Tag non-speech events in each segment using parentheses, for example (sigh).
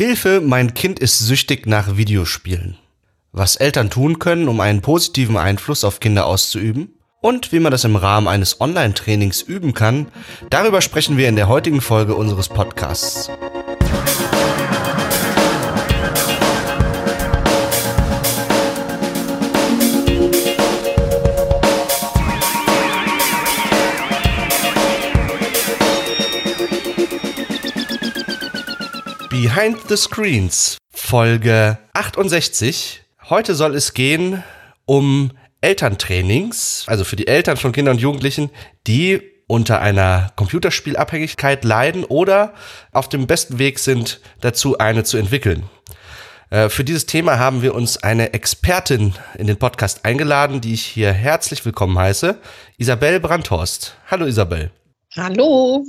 Hilfe, mein Kind ist süchtig nach Videospielen. Was Eltern tun können, um einen positiven Einfluss auf Kinder auszuüben und wie man das im Rahmen eines Online-Trainings üben kann, darüber sprechen wir in der heutigen Folge unseres Podcasts. Behind the Screens, Folge 68. Heute soll es gehen um Elterntrainings, also für die Eltern von Kindern und Jugendlichen, die unter einer Computerspielabhängigkeit leiden oder auf dem besten Weg sind, dazu eine zu entwickeln. Äh, für dieses Thema haben wir uns eine Expertin in den Podcast eingeladen, die ich hier herzlich willkommen heiße, Isabel Brandhorst. Hallo Isabel. Hallo.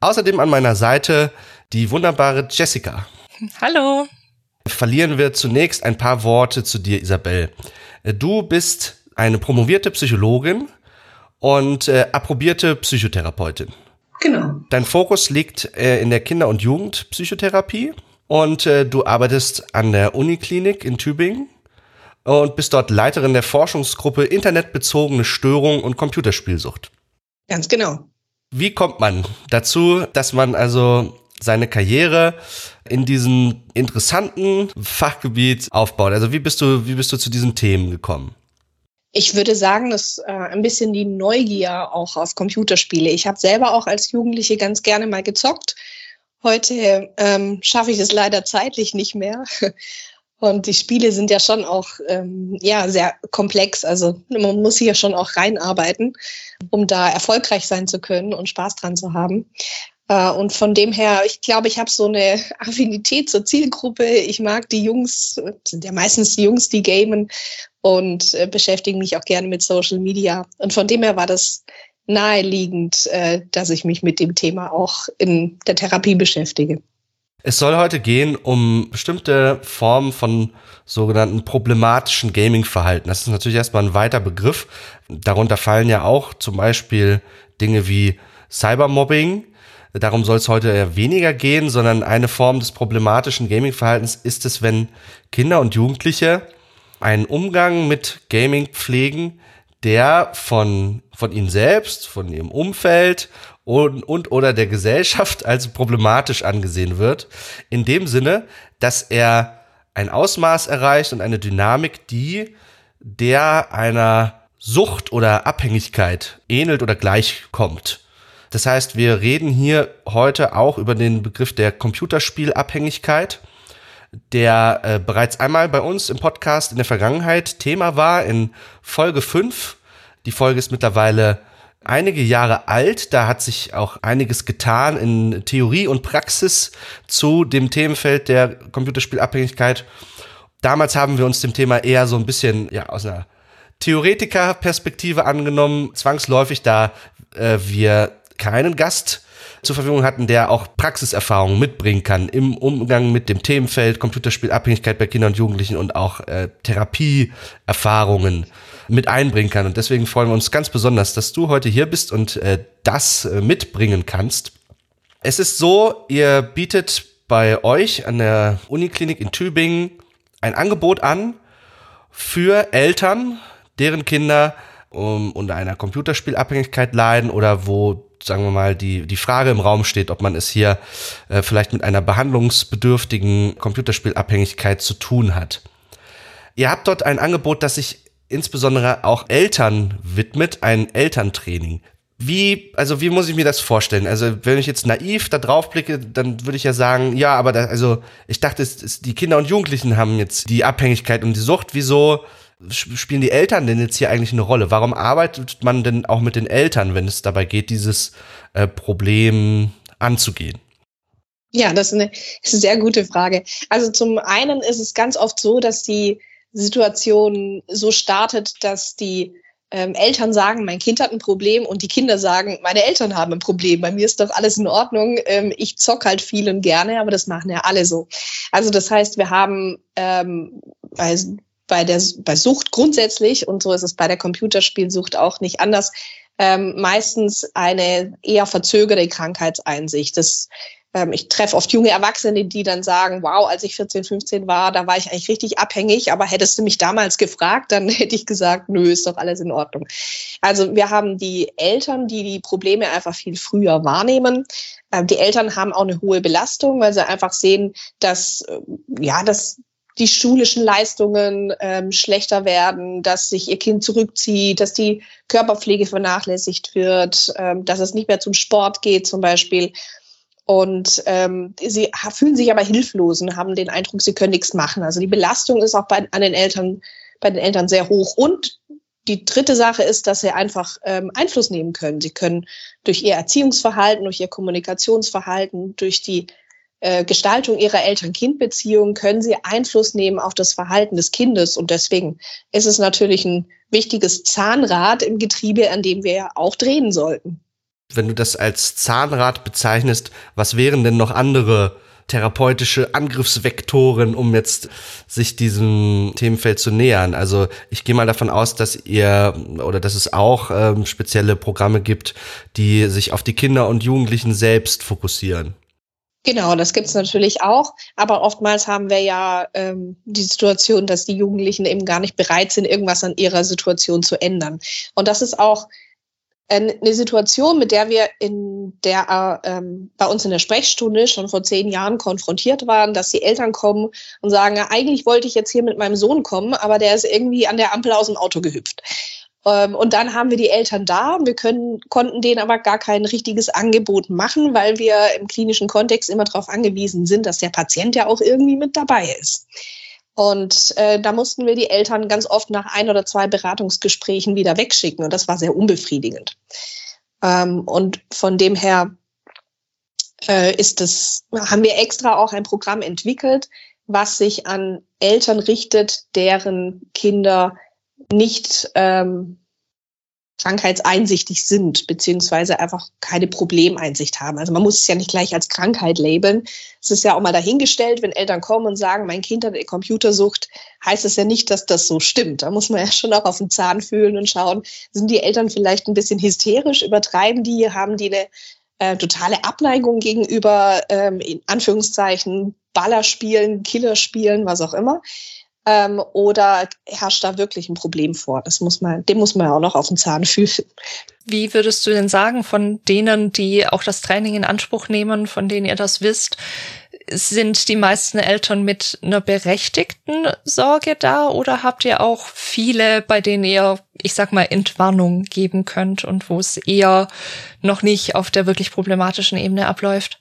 Außerdem an meiner Seite die wunderbare Jessica. Hallo. Verlieren wir zunächst ein paar Worte zu dir, Isabel. Du bist eine promovierte Psychologin und äh, approbierte Psychotherapeutin. Genau. Dein Fokus liegt äh, in der Kinder- und Jugendpsychotherapie und äh, du arbeitest an der Uniklinik in Tübingen und bist dort Leiterin der Forschungsgruppe Internetbezogene Störung und Computerspielsucht. Ganz genau. Wie kommt man dazu, dass man also seine Karriere in diesem interessanten Fachgebiet aufbaut? Also wie bist du, wie bist du zu diesen Themen gekommen? Ich würde sagen, dass äh, ein bisschen die Neugier auch auf Computerspiele. Ich habe selber auch als Jugendliche ganz gerne mal gezockt. Heute ähm, schaffe ich es leider zeitlich nicht mehr. (laughs) Und die Spiele sind ja schon auch ähm, ja sehr komplex. Also man muss ja schon auch reinarbeiten, um da erfolgreich sein zu können und Spaß dran zu haben. Äh, und von dem her, ich glaube, ich habe so eine (laughs) Affinität zur Zielgruppe. Ich mag die Jungs, sind ja meistens die Jungs, die gamen und äh, beschäftigen mich auch gerne mit Social Media. Und von dem her war das naheliegend, äh, dass ich mich mit dem Thema auch in der Therapie beschäftige. Es soll heute gehen um bestimmte Formen von sogenannten problematischen Gaming-Verhalten. Das ist natürlich erstmal ein weiter Begriff. Darunter fallen ja auch zum Beispiel Dinge wie Cybermobbing, Darum soll es heute eher weniger gehen, sondern eine Form des problematischen Gaming-Verhaltens ist es, wenn Kinder und Jugendliche einen Umgang mit Gaming pflegen, der von, von ihnen selbst, von ihrem Umfeld und, und oder der Gesellschaft als problematisch angesehen wird. In dem Sinne, dass er ein Ausmaß erreicht und eine Dynamik, die der einer Sucht oder Abhängigkeit ähnelt oder gleichkommt. Das heißt, wir reden hier heute auch über den Begriff der Computerspielabhängigkeit, der äh, bereits einmal bei uns im Podcast in der Vergangenheit Thema war in Folge 5. Die Folge ist mittlerweile einige Jahre alt. Da hat sich auch einiges getan in Theorie und Praxis zu dem Themenfeld der Computerspielabhängigkeit. Damals haben wir uns dem Thema eher so ein bisschen ja, aus einer Theoretikerperspektive angenommen, zwangsläufig, da äh, wir keinen Gast zur Verfügung hatten, der auch Praxiserfahrung mitbringen kann im Umgang mit dem Themenfeld Computerspielabhängigkeit bei Kindern und Jugendlichen und auch äh, Therapieerfahrungen mit einbringen kann. Und deswegen freuen wir uns ganz besonders, dass du heute hier bist und äh, das äh, mitbringen kannst. Es ist so, ihr bietet bei euch an der Uniklinik in Tübingen ein Angebot an für Eltern, deren Kinder um, unter einer Computerspielabhängigkeit leiden oder wo sagen wir mal, die, die Frage im Raum steht, ob man es hier äh, vielleicht mit einer behandlungsbedürftigen Computerspielabhängigkeit zu tun hat. Ihr habt dort ein Angebot, das sich insbesondere auch Eltern widmet, ein Elterntraining. Wie, also wie muss ich mir das vorstellen? Also wenn ich jetzt naiv da drauf blicke, dann würde ich ja sagen, ja, aber da, also ich dachte, es, es, die Kinder und Jugendlichen haben jetzt die Abhängigkeit und die Sucht. Wieso spielen die Eltern denn jetzt hier eigentlich eine Rolle? Warum arbeitet man denn auch mit den Eltern, wenn es dabei geht, dieses äh, Problem anzugehen? Ja, das ist, eine, sehr gute Frage. Also zum einen ist es ganz oft so, dass die Situation so startet, dass die ähm, Eltern sagen, mein Kind hat ein Problem und die Kinder sagen, meine Eltern haben ein Problem. Bei mir ist doch alles in Ordnung. Ähm, ich zock halt viel und gerne, aber das machen ja alle so. Also das heißt, wir haben ähm, bei bei der bei Sucht grundsätzlich und so ist es bei der Computerspielsucht auch nicht anders. Ähm, meistens eine eher verzögerte Krankheitseinsicht. Das ähm, ich treffe oft junge Erwachsene, die dann sagen, wow, als ich 14, 15 war, da war ich eigentlich richtig abhängig, aber hättest du mich damals gefragt, dann (laughs) hätte ich gesagt, nö, ist doch alles in Ordnung. Also wir haben die Eltern, die die Probleme einfach viel früher wahrnehmen. Ähm, die Eltern haben auch eine hohe Belastung, weil sie einfach sehen, dass, äh, ja, dass die schulischen Leistungen ähm, schlechter werden, dass sich ihr Kind zurückzieht, dass die Körperpflege vernachlässigt wird, ähm, dass es nicht mehr zum Sport geht zum Beispiel. Und ähm, sie fühlen sich aber hilflos und haben den Eindruck, sie können nichts machen. Also die Belastung ist auch bei, an den Eltern, bei den Eltern sehr hoch. Und die dritte Sache ist, dass sie einfach ähm, Einfluss nehmen können. Sie können durch ihr Erziehungsverhalten, durch ihr Kommunikationsverhalten, durch die äh, Gestaltung ihrer Eltern-Kind-Beziehung können sie Einfluss nehmen auf das Verhalten des Kindes. Und deswegen ist es natürlich ein wichtiges Zahnrad im Getriebe, an dem wir auch drehen sollten wenn du das als Zahnrad bezeichnest, was wären denn noch andere therapeutische Angriffsvektoren, um jetzt sich diesem Themenfeld zu nähern. Also ich gehe mal davon aus, dass ihr oder dass es auch ähm, spezielle Programme gibt, die sich auf die Kinder und Jugendlichen selbst fokussieren. Genau, das gibt's natürlich auch. Aber oftmals haben wir ja ähm, die Situation, dass die Jugendlichen eben gar nicht bereit sind, irgendwas an ihrer Situation zu ändern. Und das ist auch eine Situation, mit der wir in der ähm, bei uns in der Sprechstunde schon vor zehn Jahren konfrontiert waren, dass die Eltern kommen und sagen, ja, eigentlich wollte ich jetzt hier mit meinem Sohn kommen, aber der ist irgendwie an der Ampel aus dem Auto gehüpft. Ähm, und dann haben wir die Eltern da. Wir können, konnten denen aber gar kein richtiges Angebot machen, weil wir im klinischen Kontext immer darauf angewiesen sind, dass der Patient ja auch irgendwie mit dabei ist. Und äh, da mussten wir die Eltern ganz oft nach ein oder zwei Beratungsgesprächen wieder wegschicken. Und das war sehr unbefriedigend. Ähm, und von dem her äh, ist es, haben wir extra auch ein Programm entwickelt, was sich an Eltern richtet, deren Kinder nicht ähm, krankheitseinsichtig sind, beziehungsweise einfach keine Problemeinsicht haben. Also man muss es ja nicht gleich als Krankheit labeln. Es ist ja auch mal dahingestellt, wenn Eltern kommen und sagen, mein Kind hat eine Computersucht, heißt es ja nicht, dass das so stimmt. Da muss man ja schon auch auf den Zahn fühlen und schauen, sind die Eltern vielleicht ein bisschen hysterisch, übertreiben die, haben die eine äh, totale Abneigung gegenüber, ähm, in Anführungszeichen, Ballerspielen, Killerspielen, was auch immer ähm, oder herrscht da wirklich ein Problem vor? Das muss man, dem muss man ja auch noch auf den Zahn fühlen. Wie würdest du denn sagen, von denen, die auch das Training in Anspruch nehmen, von denen ihr das wisst, sind die meisten Eltern mit einer berechtigten Sorge da oder habt ihr auch viele, bei denen ihr, ich sag mal, Entwarnung geben könnt und wo es eher noch nicht auf der wirklich problematischen Ebene abläuft?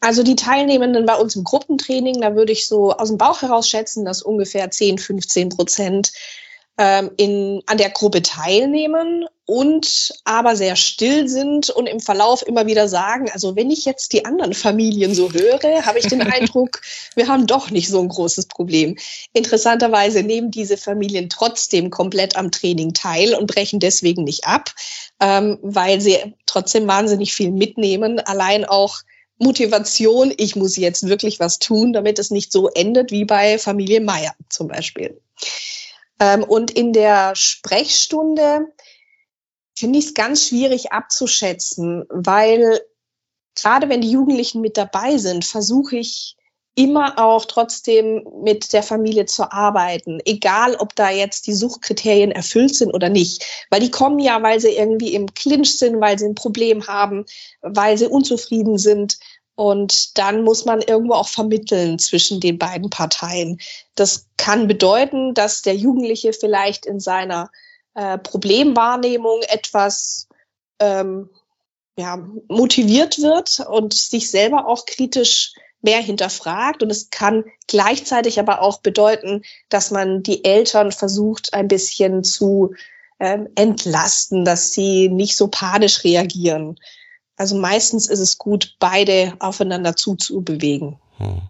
Also die Teilnehmenden bei uns im Gruppentraining, da würde ich so aus dem Bauch heraus schätzen, dass ungefähr 10, 15 Prozent ähm, in, an der Gruppe teilnehmen und aber sehr still sind und im Verlauf immer wieder sagen, also wenn ich jetzt die anderen Familien so höre, habe ich den (laughs) Eindruck, wir haben doch nicht so ein großes Problem. Interessanterweise nehmen diese Familien trotzdem komplett am Training teil und brechen deswegen nicht ab, ähm, weil sie trotzdem wahnsinnig viel mitnehmen, allein auch Motivation, ich muss jetzt wirklich was tun, damit es nicht so endet wie bei Familie Meier zum Beispiel. Ähm, und in der Sprechstunde finde ich es ganz schwierig abzuschätzen, weil gerade wenn die Jugendlichen mit dabei sind, versuche ich immer auch trotzdem mit der Familie zu arbeiten, egal ob da jetzt die Suchkriterien erfüllt sind oder nicht. Weil die kommen ja, weil sie irgendwie im Clinch sind, weil sie ein Problem haben, weil sie unzufrieden sind. Und dann muss man irgendwo auch vermitteln zwischen den beiden Parteien. Das kann bedeuten, dass der Jugendliche vielleicht in seiner äh, Problemwahrnehmung etwas ähm, ja, motiviert wird und sich selber auch kritisch mehr hinterfragt. Und es kann gleichzeitig aber auch bedeuten, dass man die Eltern versucht, ein bisschen zu ähm, entlasten, dass sie nicht so panisch reagieren. Also meistens ist es gut, beide aufeinander zuzubewegen. Hm.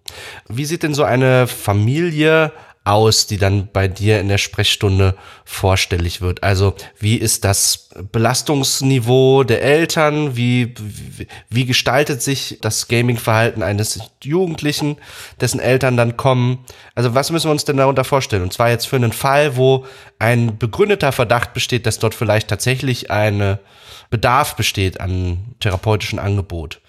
Wie sieht denn so eine Familie aus, die dann bei dir in der Sprechstunde vorstellig wird? Also wie ist das Belastungsniveau der Eltern? Wie, wie, wie gestaltet sich das Gaming-Verhalten eines Jugendlichen, dessen Eltern dann kommen? Also was müssen wir uns denn darunter vorstellen? Und zwar jetzt für einen Fall, wo ein begründeter Verdacht besteht, dass dort vielleicht tatsächlich eine Bedarf besteht an therapeutischen Angebot.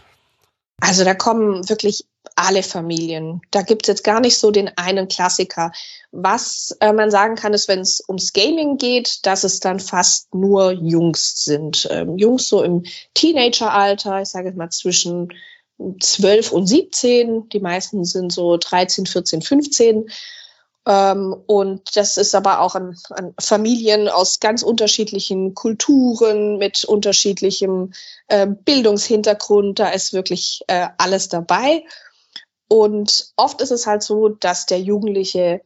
Also da kommen wirklich alle Familien. Da gibt es jetzt gar nicht so den einen Klassiker. Was äh, man sagen kann, ist, wenn es ums Gaming geht, dass es dann fast nur Jungs sind. Ähm, Jungs so im Teenageralter, ich sage jetzt mal zwischen 12 und 17. Die meisten sind so 13, 14, 15. Ähm, und das ist aber auch an, an, Familien aus ganz unterschiedlichen Kulturen mit unterschiedlichem äh, Bildungshintergrund. Da ist wirklich äh, alles dabei. Und oft ist es halt so, dass der Jugendliche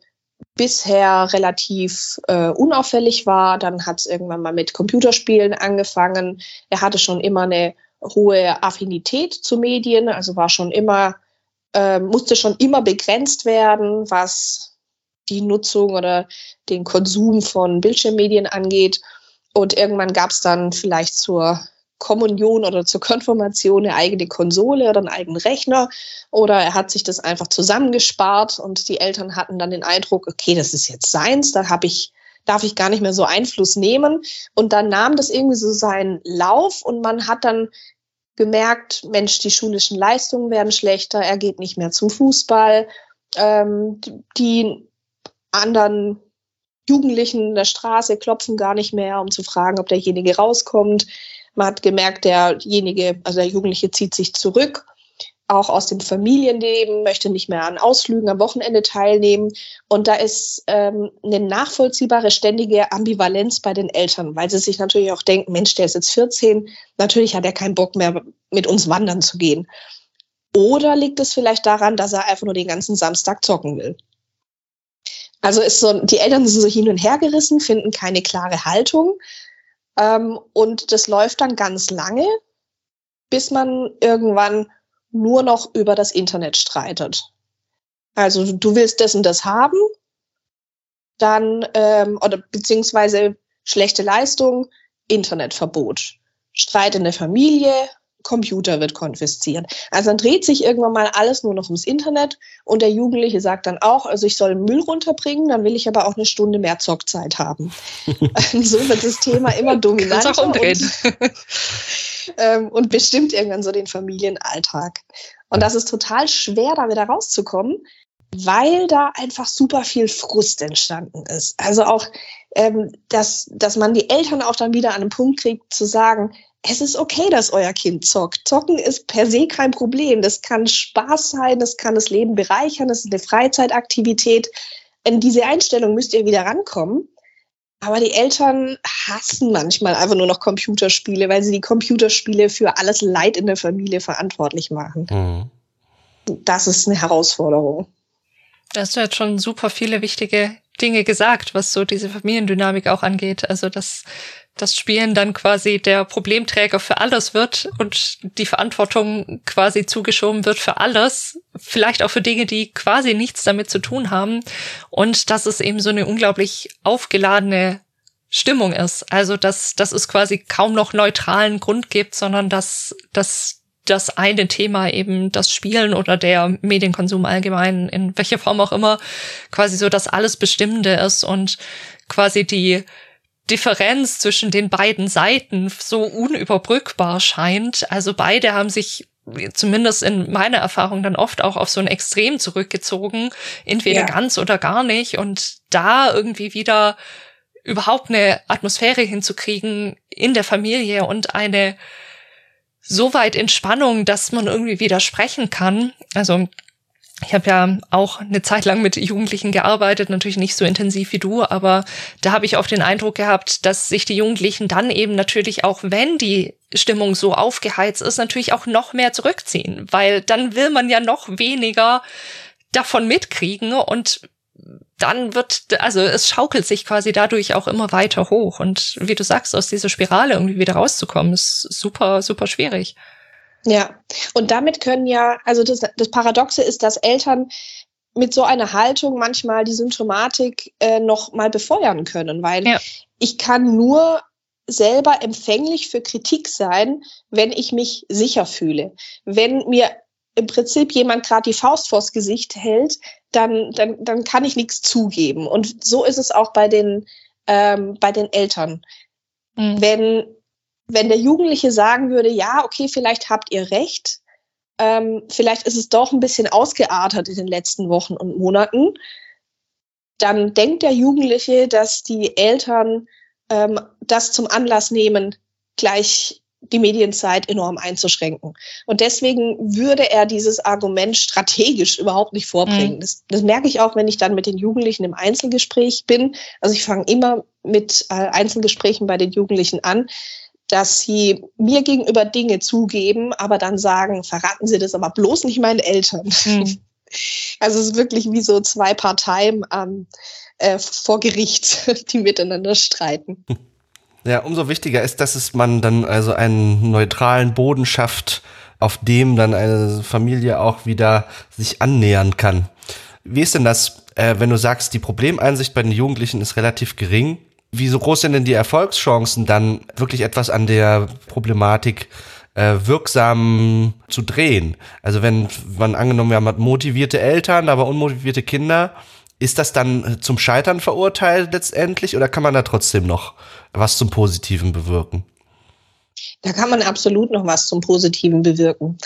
bisher relativ äh, unauffällig war. Dann hat es irgendwann mal mit Computerspielen angefangen. Er hatte schon immer eine hohe Affinität zu Medien, also war schon immer, äh, musste schon immer begrenzt werden, was die Nutzung oder den Konsum von Bildschirmmedien angeht. Und irgendwann gab es dann vielleicht zur Kommunion oder zur Konfirmation eine eigene Konsole oder einen eigenen Rechner. Oder er hat sich das einfach zusammengespart und die Eltern hatten dann den Eindruck, okay, das ist jetzt seins, da habe ich darf ich gar nicht mehr so Einfluss nehmen. Und dann nahm das irgendwie so seinen Lauf und man hat dann gemerkt, Mensch, die schulischen Leistungen werden schlechter, er geht nicht mehr zum Fußball. Ähm, die anderen Jugendlichen in der Straße klopfen gar nicht mehr, um zu fragen, ob derjenige rauskommt. Man hat gemerkt, derjenige, also der Jugendliche zieht sich zurück auch aus dem Familienleben, möchte nicht mehr an Ausflügen am Wochenende teilnehmen. Und da ist ähm, eine nachvollziehbare ständige Ambivalenz bei den Eltern, weil sie sich natürlich auch denken, Mensch, der ist jetzt 14, natürlich hat er keinen Bock mehr, mit uns wandern zu gehen. Oder liegt es vielleicht daran, dass er einfach nur den ganzen Samstag zocken will? Also ist so, die Eltern sind so hin und her gerissen, finden keine klare Haltung. Ähm, und das läuft dann ganz lange, bis man irgendwann nur noch über das Internet streitet. Also du willst das und das haben, dann ähm, oder beziehungsweise schlechte Leistung, Internetverbot. Streit in der Familie, Computer wird konfisziert. Also dann dreht sich irgendwann mal alles nur noch ums Internet und der Jugendliche sagt dann auch, also ich soll Müll runterbringen, dann will ich aber auch eine Stunde mehr Zockzeit haben. (laughs) so wird das Thema immer dominanter und, ähm, und bestimmt irgendwann so den Familienalltag. Und das ist total schwer, da wieder rauszukommen, weil da einfach super viel Frust entstanden ist. Also auch, ähm, dass, dass man die Eltern auch dann wieder an den Punkt kriegt zu sagen, es ist okay, dass euer Kind zockt. Zocken ist per se kein Problem. Das kann Spaß sein, das kann das Leben bereichern, das ist eine Freizeitaktivität. In diese Einstellung müsst ihr wieder rankommen. Aber die Eltern hassen manchmal einfach nur noch Computerspiele, weil sie die Computerspiele für alles Leid in der Familie verantwortlich machen. Mhm. Das ist eine Herausforderung. Da hast du jetzt schon super viele wichtige Dinge gesagt, was so diese Familiendynamik auch angeht. Also, dass das Spielen dann quasi der Problemträger für alles wird und die Verantwortung quasi zugeschoben wird für alles, vielleicht auch für Dinge, die quasi nichts damit zu tun haben und dass es eben so eine unglaublich aufgeladene Stimmung ist. Also, dass, dass es quasi kaum noch neutralen Grund gibt, sondern dass, dass das eine Thema eben das Spielen oder der Medienkonsum allgemein, in welcher Form auch immer, quasi so das alles Bestimmende ist und quasi die Differenz zwischen den beiden Seiten so unüberbrückbar scheint. Also beide haben sich zumindest in meiner Erfahrung dann oft auch auf so ein Extrem zurückgezogen, entweder ja. ganz oder gar nicht und da irgendwie wieder überhaupt eine Atmosphäre hinzukriegen in der Familie und eine so weit Entspannung, dass man irgendwie widersprechen kann. Also ich habe ja auch eine Zeit lang mit Jugendlichen gearbeitet, natürlich nicht so intensiv wie du, aber da habe ich oft den Eindruck gehabt, dass sich die Jugendlichen dann eben natürlich auch, wenn die Stimmung so aufgeheizt ist, natürlich auch noch mehr zurückziehen, weil dann will man ja noch weniger davon mitkriegen und dann wird, also es schaukelt sich quasi dadurch auch immer weiter hoch. Und wie du sagst, aus dieser Spirale irgendwie wieder rauszukommen, ist super, super schwierig. Ja, und damit können ja, also das, das Paradoxe ist, dass Eltern mit so einer Haltung manchmal die Symptomatik äh, noch mal befeuern können, weil ja. ich kann nur selber empfänglich für Kritik sein, wenn ich mich sicher fühle. Wenn mir im Prinzip jemand gerade die Faust vors Gesicht hält, dann, dann, dann kann ich nichts zugeben. Und so ist es auch bei den, ähm, bei den Eltern. Mhm. Wenn wenn der Jugendliche sagen würde, ja, okay, vielleicht habt ihr recht, ähm, vielleicht ist es doch ein bisschen ausgeartet in den letzten Wochen und Monaten, dann denkt der Jugendliche, dass die Eltern ähm, das zum Anlass nehmen, gleich die Medienzeit enorm einzuschränken. Und deswegen würde er dieses Argument strategisch überhaupt nicht vorbringen. Mhm. Das, das, merke ich auch, wenn ich dann mit den Jugendlichen im Einzelgespräch bin. Also ich fange immer mit äh, Einzelgesprächen bei den Jugendlichen an, dass sie mir gegenüber Dinge zugeben, aber dann sagen, verraten Sie das aber bloß nicht meinen Eltern. Mhm. (laughs) Also es ist wirklich wie so zwei Parteien ähm, äh, vor Gericht, (laughs) die miteinander streiten. (laughs) Ja, umso wichtiger ist, dass es man dann also einen neutralen Boden schafft, auf dem dann eine Familie auch wieder sich annähern kann. Wie ist denn das, äh, wenn du sagst, die Problemeinsicht bei den Jugendlichen ist relativ gering? Wie so groß sind denn die Erfolgschancen, dann wirklich etwas an der Problematik äh, wirksam zu drehen? Also wenn man angenommen, wir haben motivierte Eltern, aber unmotivierte Kinder, ist das dann zum Scheitern verurteilt letztendlich oder kann man da trotzdem noch was zum Positiven bewirken? Da kann man absolut noch was zum Positiven bewirken.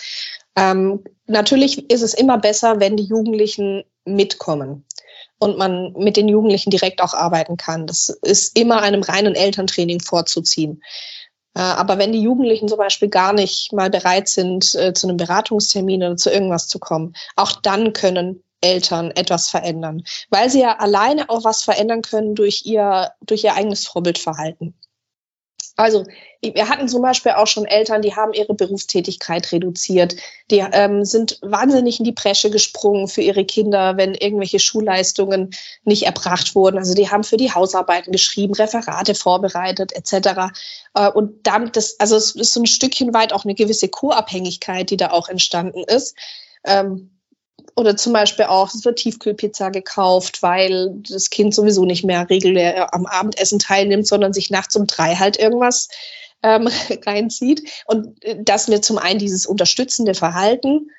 Ähm, natürlich ist es immer besser, wenn die Jugendlichen mitkommen und man mit den Jugendlichen direkt auch arbeiten kann. Das ist immer einem reinen Elterntraining vorzuziehen. Äh, aber wenn die Jugendlichen zum Beispiel gar nicht mal bereit sind, äh, zu einem Beratungstermin oder zu irgendwas zu kommen, auch dann können Eltern etwas verändern, weil sie ja alleine auch was verändern können durch ihr, durch ihr eigenes Vorbildverhalten. Also wir hatten zum Beispiel auch schon Eltern, die haben ihre Berufstätigkeit reduziert, die ähm, sind wahnsinnig in die Bresche gesprungen für ihre Kinder, wenn irgendwelche Schulleistungen nicht erbracht wurden. Also die haben für die Hausarbeiten geschrieben, Referate vorbereitet etc. Äh, und damit das, also es ist so ein Stückchen weit auch eine gewisse Co-Abhängigkeit, die da auch entstanden ist. Ähm, oder zum Beispiel auch, es wird Tiefkühlpizza gekauft, weil das Kind sowieso nicht mehr regulär am Abendessen teilnimmt, sondern sich nachts um drei halt irgendwas ähm, (laughs) reinzieht. Und äh, dass wir zum einen dieses unterstützende Verhalten,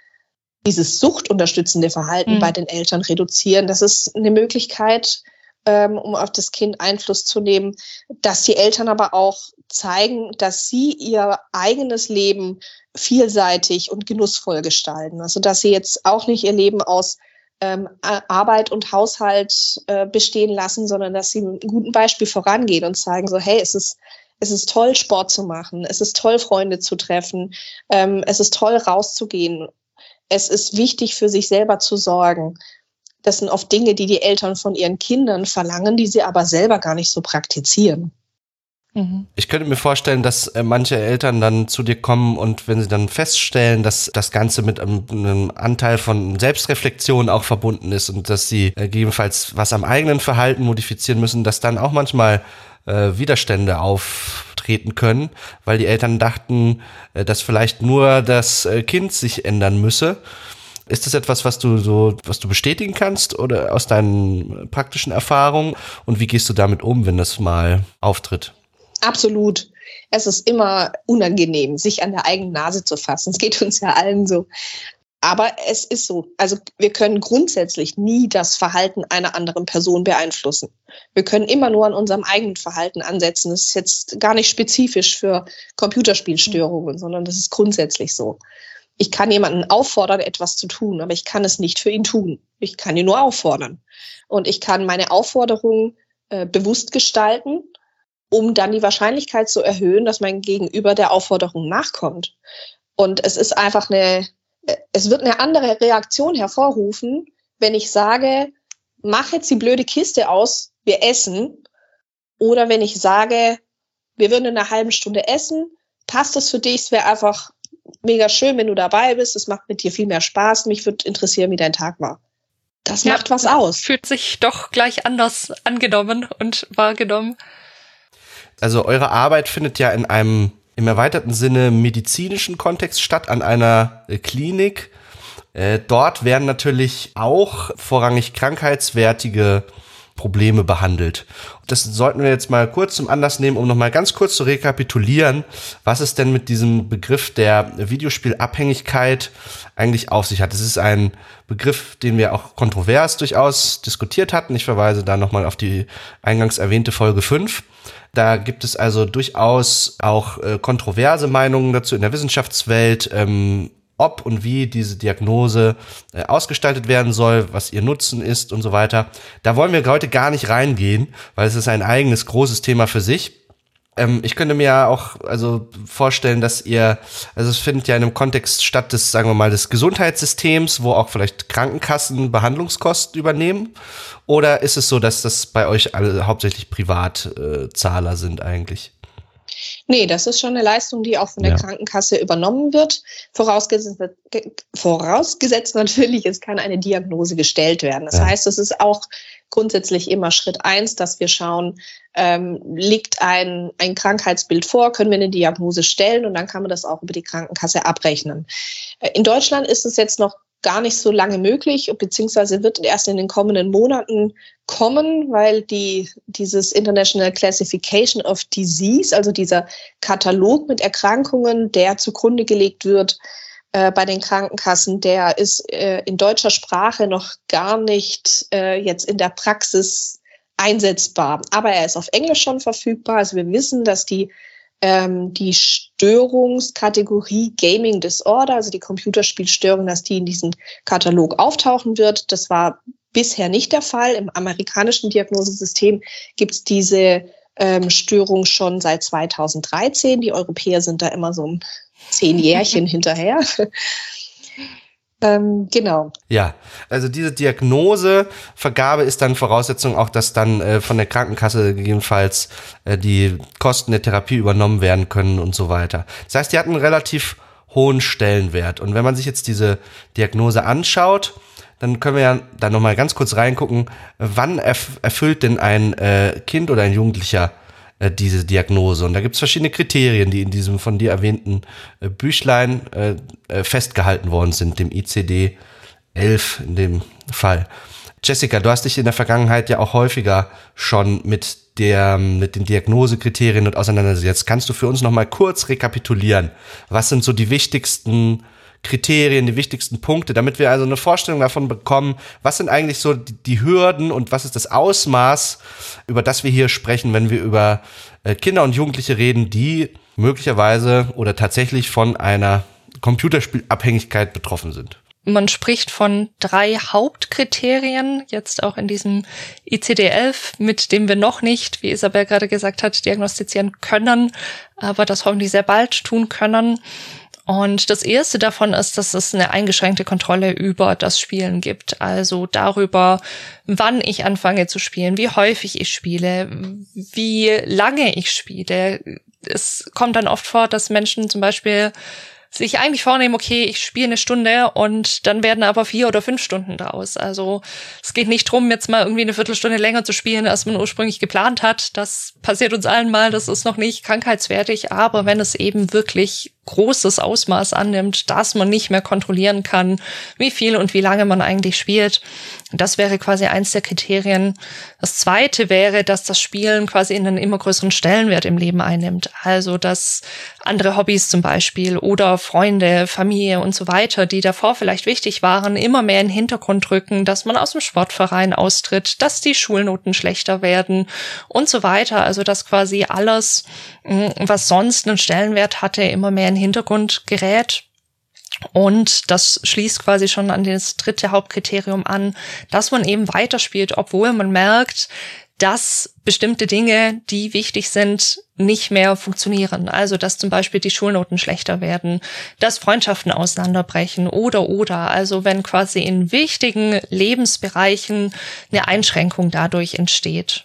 dieses suchtunterstützende Verhalten mhm. bei den Eltern reduzieren, das ist eine Möglichkeit, ähm, um auf das Kind Einfluss zu nehmen, dass die Eltern aber auch zeigen, dass sie ihr eigenes Leben vielseitig und genussvoll gestalten. Also dass sie jetzt auch nicht ihr Leben aus ähm, Arbeit und Haushalt äh, bestehen lassen, sondern dass sie mit einem guten Beispiel vorangehen und zeigen so, hey, es ist es ist toll, Sport zu machen. Es ist toll, Freunde zu treffen. Ähm, es ist toll, rauszugehen. Es ist wichtig, für sich selber zu sorgen. Das sind oft Dinge, die die Eltern von ihren Kindern verlangen, die sie aber selber gar nicht so praktizieren. Mhm. Ich könnte mir vorstellen, dass äh, manche Eltern dann zu dir kommen und wenn sie dann feststellen, dass das Ganze mit einem, einem Anteil von Selbstreflexion auch verbunden ist und dass sie äh, gegebenenfalls was am eigenen Verhalten modifizieren müssen, dass dann auch manchmal äh, Widerstände auftreten können, weil die Eltern dachten, äh, dass vielleicht nur das Kind sich ändern müsse. Ist das etwas, was du so, was du bestätigen kannst oder aus deinen praktischen Erfahrungen? Und wie gehst du damit um, wenn das mal auftritt? Absolut. Es ist immer unangenehm, sich an der eigenen Nase zu fassen. Es geht uns ja allen so. Aber es ist so. Also wir können grundsätzlich nie das Verhalten einer anderen Person beeinflussen. Wir können immer nur an unserem eigenen Verhalten ansetzen. Das ist jetzt gar nicht spezifisch für Computerspielstörungen, sondern das ist grundsätzlich so. Ich kann jemanden auffordern, etwas zu tun, aber ich kann es nicht für ihn tun. Ich kann ihn nur auffordern. Und ich kann meine Aufforderung äh, bewusst gestalten um dann die Wahrscheinlichkeit zu erhöhen, dass mein Gegenüber der Aufforderung nachkommt. Und es ist einfach eine, es wird eine andere Reaktion hervorrufen, wenn ich sage, mach jetzt die blöde Kiste aus, wir essen. Oder wenn ich sage, wir würden in einer halben Stunde essen, passt das für dich? Es wäre einfach mega schön, wenn du dabei bist. Es macht mit dir viel mehr Spaß. Mich würde interessieren, wie dein Tag war. Das ja, macht was aus. Fühlt sich doch gleich anders angenommen und wahrgenommen also eure Arbeit findet ja in einem im erweiterten Sinne medizinischen Kontext statt, an einer äh, Klinik. Äh, dort werden natürlich auch vorrangig krankheitswertige Probleme behandelt. Das sollten wir jetzt mal kurz zum Anlass nehmen, um nochmal ganz kurz zu rekapitulieren, was es denn mit diesem Begriff der Videospielabhängigkeit eigentlich auf sich hat. Es ist ein Begriff, den wir auch kontrovers durchaus diskutiert hatten. Ich verweise da nochmal auf die eingangs erwähnte Folge 5. Da gibt es also durchaus auch äh, kontroverse Meinungen dazu in der Wissenschaftswelt. Ähm, ob und wie diese Diagnose äh, ausgestaltet werden soll, was ihr Nutzen ist und so weiter. Da wollen wir heute gar nicht reingehen, weil es ist ein eigenes großes Thema für sich. Ähm, ich könnte mir auch also vorstellen, dass ihr, also es findet ja in einem Kontext statt des, sagen wir mal, des Gesundheitssystems, wo auch vielleicht Krankenkassen Behandlungskosten übernehmen. Oder ist es so, dass das bei euch alle hauptsächlich Privatzahler sind eigentlich? Nee, das ist schon eine Leistung, die auch von der ja. Krankenkasse übernommen wird. Vorausgesetzt, vorausgesetzt natürlich, es kann eine Diagnose gestellt werden. Das ja. heißt, es ist auch grundsätzlich immer Schritt eins, dass wir schauen, ähm, liegt ein, ein Krankheitsbild vor, können wir eine Diagnose stellen und dann kann man das auch über die Krankenkasse abrechnen. Äh, in Deutschland ist es jetzt noch gar nicht so lange möglich, beziehungsweise wird erst in den kommenden Monaten kommen, weil die, dieses International Classification of Disease, also dieser Katalog mit Erkrankungen, der zugrunde gelegt wird äh, bei den Krankenkassen, der ist äh, in deutscher Sprache noch gar nicht äh, jetzt in der Praxis einsetzbar. Aber er ist auf Englisch schon verfügbar. Also wir wissen, dass die ähm, die Störungskategorie Gaming Disorder, also die Computerspielstörung, dass die in diesem Katalog auftauchen wird. Das war bisher nicht der Fall. Im amerikanischen Diagnosesystem gibt es diese ähm, Störung schon seit 2013. Die Europäer sind da immer so ein zehn Jährchen (laughs) hinterher. Ähm, genau. Ja, also diese Diagnosevergabe ist dann Voraussetzung auch, dass dann äh, von der Krankenkasse gegebenenfalls äh, die Kosten der Therapie übernommen werden können und so weiter. Das heißt, die hatten einen relativ hohen Stellenwert. Und wenn man sich jetzt diese Diagnose anschaut, dann können wir ja da nochmal ganz kurz reingucken, wann erf erfüllt denn ein äh, Kind oder ein Jugendlicher äh, diese Diagnose. Und da gibt es verschiedene Kriterien, die in diesem von dir erwähnten äh, Büchlein äh, festgehalten worden sind, dem ICD 11 in dem Fall. Jessica, du hast dich in der Vergangenheit ja auch häufiger schon mit der, mit den Diagnosekriterien und auseinandergesetzt. Kannst du für uns noch mal kurz rekapitulieren? Was sind so die wichtigsten Kriterien, die wichtigsten Punkte, damit wir also eine Vorstellung davon bekommen, was sind eigentlich so die, Hürden und was ist das Ausmaß, über das wir hier sprechen, wenn wir über äh, Kinder und Jugendliche reden, die möglicherweise oder tatsächlich von einer Computerspielabhängigkeit betroffen sind. Man spricht von drei Hauptkriterien, jetzt auch in diesem ICD-11, mit dem wir noch nicht, wie Isabel gerade gesagt hat, diagnostizieren können, aber das hoffentlich sehr bald tun können. Und das erste davon ist, dass es eine eingeschränkte Kontrolle über das Spielen gibt. Also darüber, wann ich anfange zu spielen, wie häufig ich spiele, wie lange ich spiele. Es kommt dann oft vor, dass Menschen zum Beispiel sich eigentlich vornehmen, okay, ich spiele eine Stunde und dann werden aber vier oder fünf Stunden draus. Also es geht nicht drum, jetzt mal irgendwie eine Viertelstunde länger zu spielen, als man ursprünglich geplant hat. Das passiert uns allen mal, das ist noch nicht krankheitswertig, aber wenn es eben wirklich großes Ausmaß annimmt, dass man nicht mehr kontrollieren kann, wie viel und wie lange man eigentlich spielt. Das wäre quasi eins der Kriterien. Das zweite wäre, dass das Spielen quasi in einen immer größeren Stellenwert im Leben einnimmt. Also, dass andere Hobbys zum Beispiel oder Freunde, Familie und so weiter, die davor vielleicht wichtig waren, immer mehr in den Hintergrund rücken, dass man aus dem Sportverein austritt, dass die Schulnoten schlechter werden und so weiter. Also, dass quasi alles, mm, was sonst einen Stellenwert hatte, immer mehr in den Hintergrund gerät. Und das schließt quasi schon an das dritte Hauptkriterium an, dass man eben weiterspielt, obwohl man merkt, dass bestimmte Dinge, die wichtig sind, nicht mehr funktionieren. Also, dass zum Beispiel die Schulnoten schlechter werden, dass Freundschaften auseinanderbrechen oder, oder. Also, wenn quasi in wichtigen Lebensbereichen eine Einschränkung dadurch entsteht.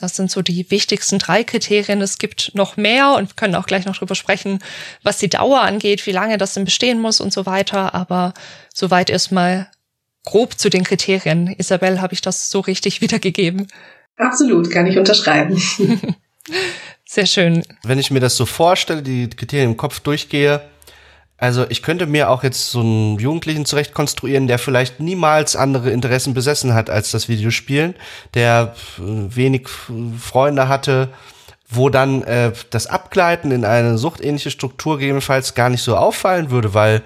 Das sind so die wichtigsten drei Kriterien. Es gibt noch mehr und wir können auch gleich noch drüber sprechen, was die Dauer angeht, wie lange das denn bestehen muss und so weiter. Aber soweit erstmal grob zu den Kriterien. Isabel, habe ich das so richtig (laughs) wiedergegeben? Absolut, kann ich unterschreiben. (laughs) Sehr schön. Wenn ich mir das so vorstelle, die Kriterien im Kopf durchgehe, also ich könnte mir auch jetzt so einen Jugendlichen zurecht konstruieren, der vielleicht niemals andere Interessen besessen hat als das Videospielen, der äh, wenig Freunde hatte, wo dann äh, das Abgleiten in eine suchtähnliche Struktur gegebenenfalls gar nicht so auffallen würde, weil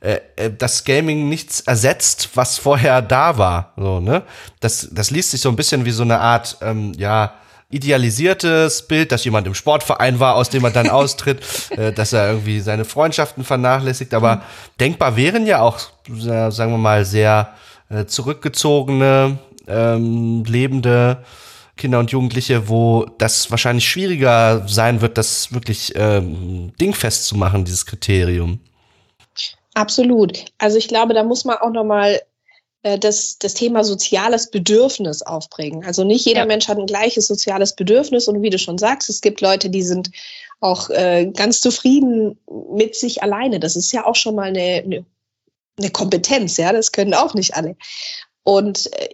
äh, äh, das Gaming nichts ersetzt, was vorher da war. So, ne? Das, das liest sich so ein bisschen wie so eine Art, ähm, ja, idealisiertes Bild, dass jemand im Sportverein war, aus dem er dann (laughs) austritt, äh, dass er irgendwie seine Freundschaften vernachlässigt. Aber mhm. denkbar wären ja auch, äh, sagen wir mal, sehr äh, zurückgezogene, ähm, lebende Kinder und Jugendliche, wo das wahrscheinlich schwieriger sein wird, das wirklich ähm, dingfest zu machen, dieses Kriterium. Absolut. Also ich glaube, da muss man auch noch mal das, das Thema soziales Bedürfnis aufbringen. Also nicht jeder ja. Mensch hat ein gleiches soziales Bedürfnis und wie du schon sagst, es gibt Leute, die sind auch äh, ganz zufrieden mit sich alleine. Das ist ja auch schon mal eine, eine, eine Kompetenz, ja, das können auch nicht alle. Und äh,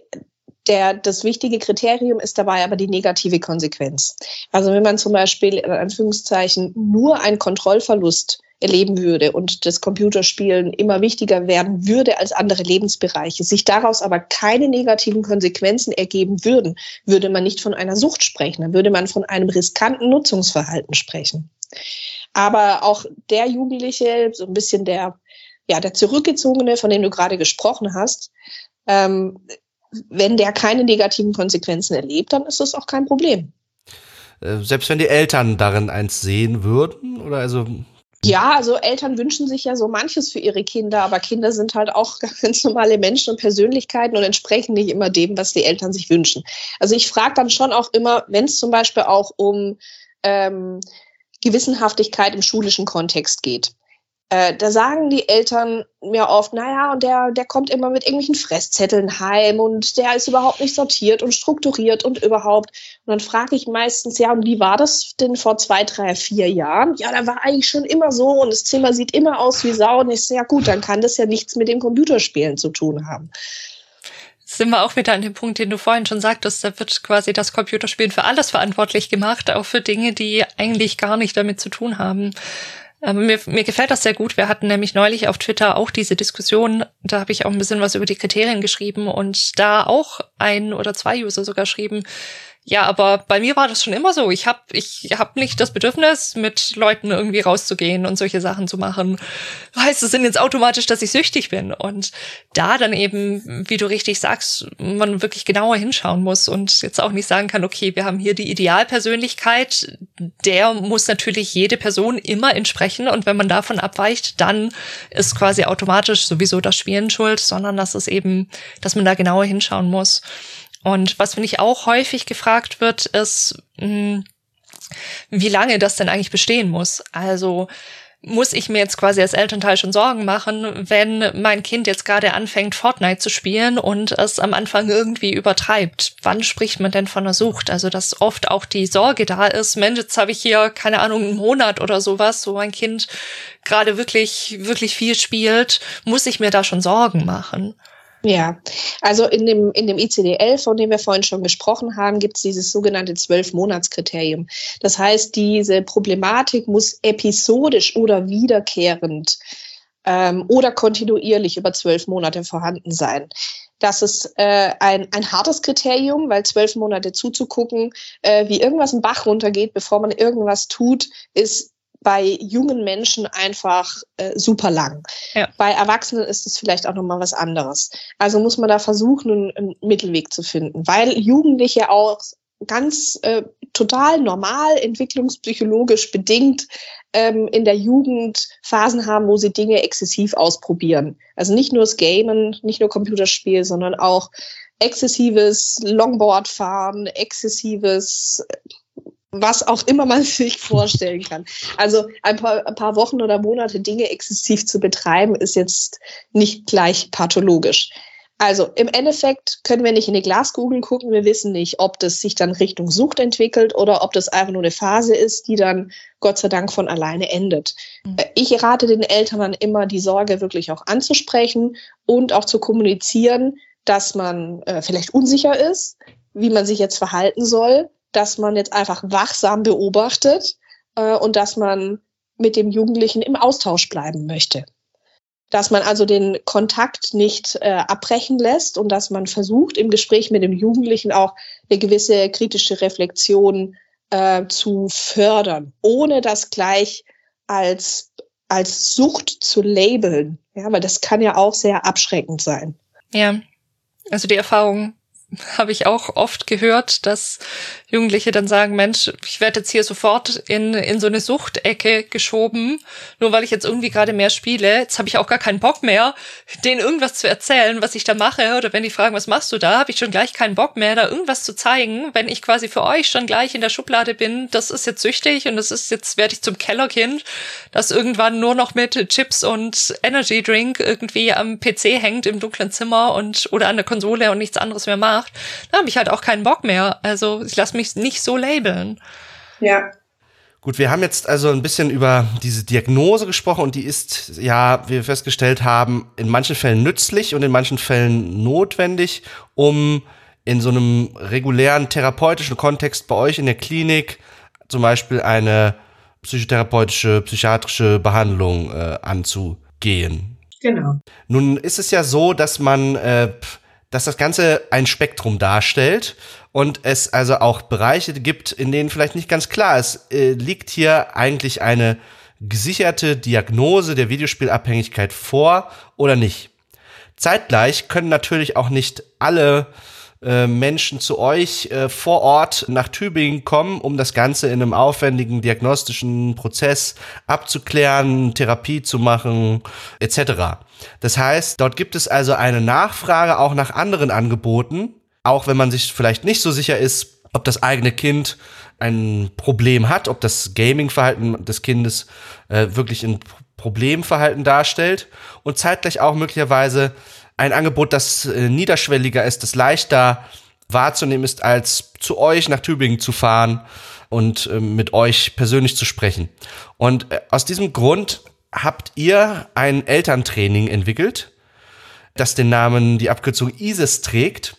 der, das wichtige Kriterium ist dabei aber die negative Konsequenz. Also wenn man zum Beispiel in Anführungszeichen nur einen Kontrollverlust erleben würde und das Computerspielen immer wichtiger werden würde als andere Lebensbereiche, sich daraus aber keine negativen Konsequenzen ergeben würden, würde man nicht von einer Sucht sprechen, dann würde man von einem riskanten Nutzungsverhalten sprechen. Aber auch der Jugendliche, so ein bisschen der, ja, der Zurückgezogene, von dem du gerade gesprochen hast, ähm, wenn der keine negativen Konsequenzen erlebt, dann ist das auch kein Problem. Äh, selbst wenn die Eltern darin eins sehen würden, oder also ja, also Eltern wünschen sich ja so manches für ihre Kinder, aber Kinder sind halt auch (laughs) ganz normale Menschen und Persönlichkeiten und entsprechen nicht immer dem, was die Eltern sich wünschen. Also ich frage dann schon auch immer, wenn es zum Beispiel auch um ähm, Gewissenhaftigkeit im schulischen Kontext geht. Äh, da sagen die Eltern mir oft, naja, und der, der kommt immer mit irgendwelchen Fresszetteln heim und der ist überhaupt nicht sortiert und strukturiert und überhaupt. Und dann frage ich meistens, ja, und wie war das denn vor zwei, drei, vier Jahren? Ja, da war eigentlich schon immer so und das Zimmer sieht immer aus wie Sau. Und ich so, ja gut, dann kann das ja nichts mit dem Computerspielen zu tun haben sind wir auch wieder an dem Punkt, den du vorhin schon sagtest, da wird quasi das Computerspielen für alles verantwortlich gemacht, auch für Dinge, die eigentlich gar nicht damit zu tun haben. Mir, mir gefällt das sehr gut. Wir hatten nämlich neulich auf Twitter auch diese Diskussion. Da habe ich auch ein bisschen was über die Kriterien geschrieben und da auch ein oder zwei User sogar schrieben, ja, aber bei mir war das schon immer so. Ich habe ich hab nicht das Bedürfnis, mit Leuten irgendwie rauszugehen und solche Sachen zu machen. Heißt es denn jetzt automatisch, dass ich süchtig bin? Und da dann eben, wie du richtig sagst, man wirklich genauer hinschauen muss und jetzt auch nicht sagen kann, okay, wir haben hier die Idealpersönlichkeit, der muss natürlich jede Person immer entsprechen und wenn man davon abweicht, dann ist quasi automatisch sowieso das Spielen schuld, sondern dass es eben, dass man da genauer hinschauen muss. Und was finde ich auch häufig gefragt wird, ist, mh, hm, wie lange das denn eigentlich bestehen muss. Also muss ich mir jetzt quasi als Elternteil schon Sorgen machen, wenn mein Kind jetzt gerade anfängt, Fortnite zu spielen und es am Anfang irgendwie übertreibt. Wann spricht man denn von einer Sucht? Also, dass oft auch die Sorge da ist, Mensch, jetzt habe ich hier, keine Ahnung, einen Monat oder sowas, wo mein Kind gerade wirklich, wirklich viel spielt, muss ich mir da schon Sorgen machen? Ja, also in dem, in dem ICD-11, von dem wir vorhin schon gesprochen haben, gibt es dieses sogenannte Zwölf-Monats-Kriterium. Das heißt, diese Problematik muss episodisch oder wiederkehrend ähm, oder kontinuierlich über zwölf Monate vorhanden sein. Das ist äh, ein, ein hartes Kriterium, weil zwölf Monate zuzugucken, äh, wie irgendwas im Bach runtergeht, bevor man irgendwas tut, ist bei jungen Menschen einfach äh, super lang. Ja. Bei Erwachsenen ist es vielleicht auch nochmal was anderes. Also muss man da versuchen, einen, einen Mittelweg zu finden, weil Jugendliche auch ganz äh, total normal, entwicklungspsychologisch bedingt ähm, in der Jugend Phasen haben, wo sie Dinge exzessiv ausprobieren. Also nicht nur das Gamen, nicht nur Computerspiel, sondern auch exzessives Longboardfahren, exzessives was auch immer man (laughs) sich vorstellen kann. Also ein paar, ein paar Wochen oder Monate Dinge exzessiv zu betreiben, ist jetzt nicht gleich pathologisch. Also im Endeffekt können wir nicht in die Glaskugel gucken. Wir wissen nicht, ob das sich dann Richtung Sucht entwickelt oder ob das einfach nur eine Phase ist, die dann Gott sei Dank von alleine endet. Mhm. Ich rate den Eltern dann immer, die Sorge wirklich auch anzusprechen und auch zu kommunizieren, dass man äh, vielleicht unsicher ist, wie man sich jetzt verhalten soll dass man jetzt einfach wachsam beobachtet äh, und dass man mit dem Jugendlichen im Austausch bleiben möchte. Dass man also den Kontakt nicht äh, abbrechen lässt und dass man versucht, im Gespräch mit dem Jugendlichen auch eine gewisse kritische Reflexion äh, zu fördern, ohne das gleich als, als Sucht zu labeln. Ja, weil das kann ja auch sehr abschreckend sein. Ja, also die Erfahrung habe ich auch oft gehört, dass Jugendliche dann sagen, Mensch, ich werde jetzt hier sofort in, in so eine Suchtecke geschoben, nur weil ich jetzt irgendwie gerade mehr spiele. Jetzt habe ich auch gar keinen Bock mehr, denen irgendwas zu erzählen, was ich da mache. Oder wenn die fragen, was machst du da, habe ich schon gleich keinen Bock mehr, da irgendwas zu zeigen, wenn ich quasi für euch schon gleich in der Schublade bin, das ist jetzt süchtig und das ist jetzt, werde ich zum Kellerkind, das irgendwann nur noch mit Chips und Energy Drink irgendwie am PC hängt im dunklen Zimmer und oder an der Konsole und nichts anderes mehr macht. Da habe ich halt auch keinen Bock mehr. Also ich lasse mich nicht so labeln. Ja. Gut, wir haben jetzt also ein bisschen über diese Diagnose gesprochen und die ist ja, wie wir festgestellt haben, in manchen Fällen nützlich und in manchen Fällen notwendig, um in so einem regulären therapeutischen Kontext bei euch in der Klinik zum Beispiel eine psychotherapeutische, psychiatrische Behandlung äh, anzugehen. Genau. Nun ist es ja so, dass man, äh, dass das Ganze ein Spektrum darstellt und es also auch Bereiche gibt, in denen vielleicht nicht ganz klar ist, äh, liegt hier eigentlich eine gesicherte Diagnose der Videospielabhängigkeit vor oder nicht. Zeitgleich können natürlich auch nicht alle äh, Menschen zu euch äh, vor Ort nach Tübingen kommen, um das Ganze in einem aufwendigen diagnostischen Prozess abzuklären, Therapie zu machen, etc. Das heißt, dort gibt es also eine Nachfrage auch nach anderen Angeboten, auch wenn man sich vielleicht nicht so sicher ist, ob das eigene Kind ein Problem hat, ob das Gaming-Verhalten des Kindes äh, wirklich ein Problemverhalten darstellt und zeitgleich auch möglicherweise ein Angebot, das äh, niederschwelliger ist, das leichter wahrzunehmen ist, als zu euch nach Tübingen zu fahren und äh, mit euch persönlich zu sprechen. Und äh, aus diesem Grund habt ihr ein Elterntraining entwickelt, das den Namen, die Abkürzung ISIS trägt.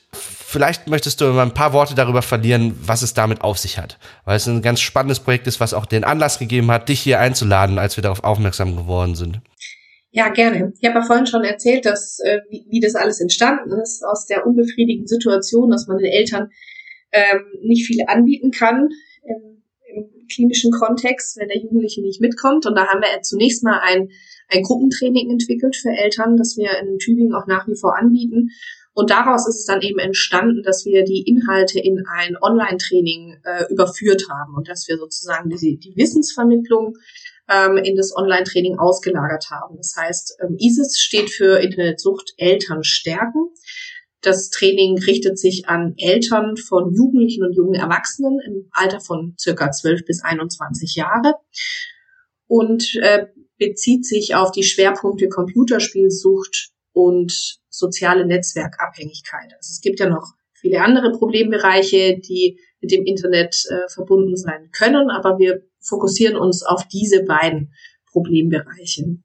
Vielleicht möchtest du mal ein paar Worte darüber verlieren, was es damit auf sich hat. Weil es ein ganz spannendes Projekt ist, was auch den Anlass gegeben hat, dich hier einzuladen, als wir darauf aufmerksam geworden sind. Ja, gerne. Ich habe ja vorhin schon erzählt, dass äh, wie, wie das alles entstanden ist, aus der unbefriedigenden Situation, dass man den Eltern ähm, nicht viel anbieten kann im, im klinischen Kontext, wenn der Jugendliche nicht mitkommt. Und da haben wir zunächst mal ein, ein Gruppentraining entwickelt für Eltern, das wir in Tübingen auch nach wie vor anbieten. Und daraus ist es dann eben entstanden, dass wir die Inhalte in ein Online-Training äh, überführt haben und dass wir sozusagen die, die Wissensvermittlung ähm, in das Online-Training ausgelagert haben. Das heißt, ähm, ISIS steht für Internetsucht Eltern stärken. Das Training richtet sich an Eltern von Jugendlichen und jungen Erwachsenen im Alter von circa 12 bis 21 Jahre und äh, bezieht sich auf die Schwerpunkte Computerspielsucht und soziale Netzwerkabhängigkeit. Also es gibt ja noch viele andere Problembereiche, die mit dem Internet äh, verbunden sein können, aber wir fokussieren uns auf diese beiden Problembereiche.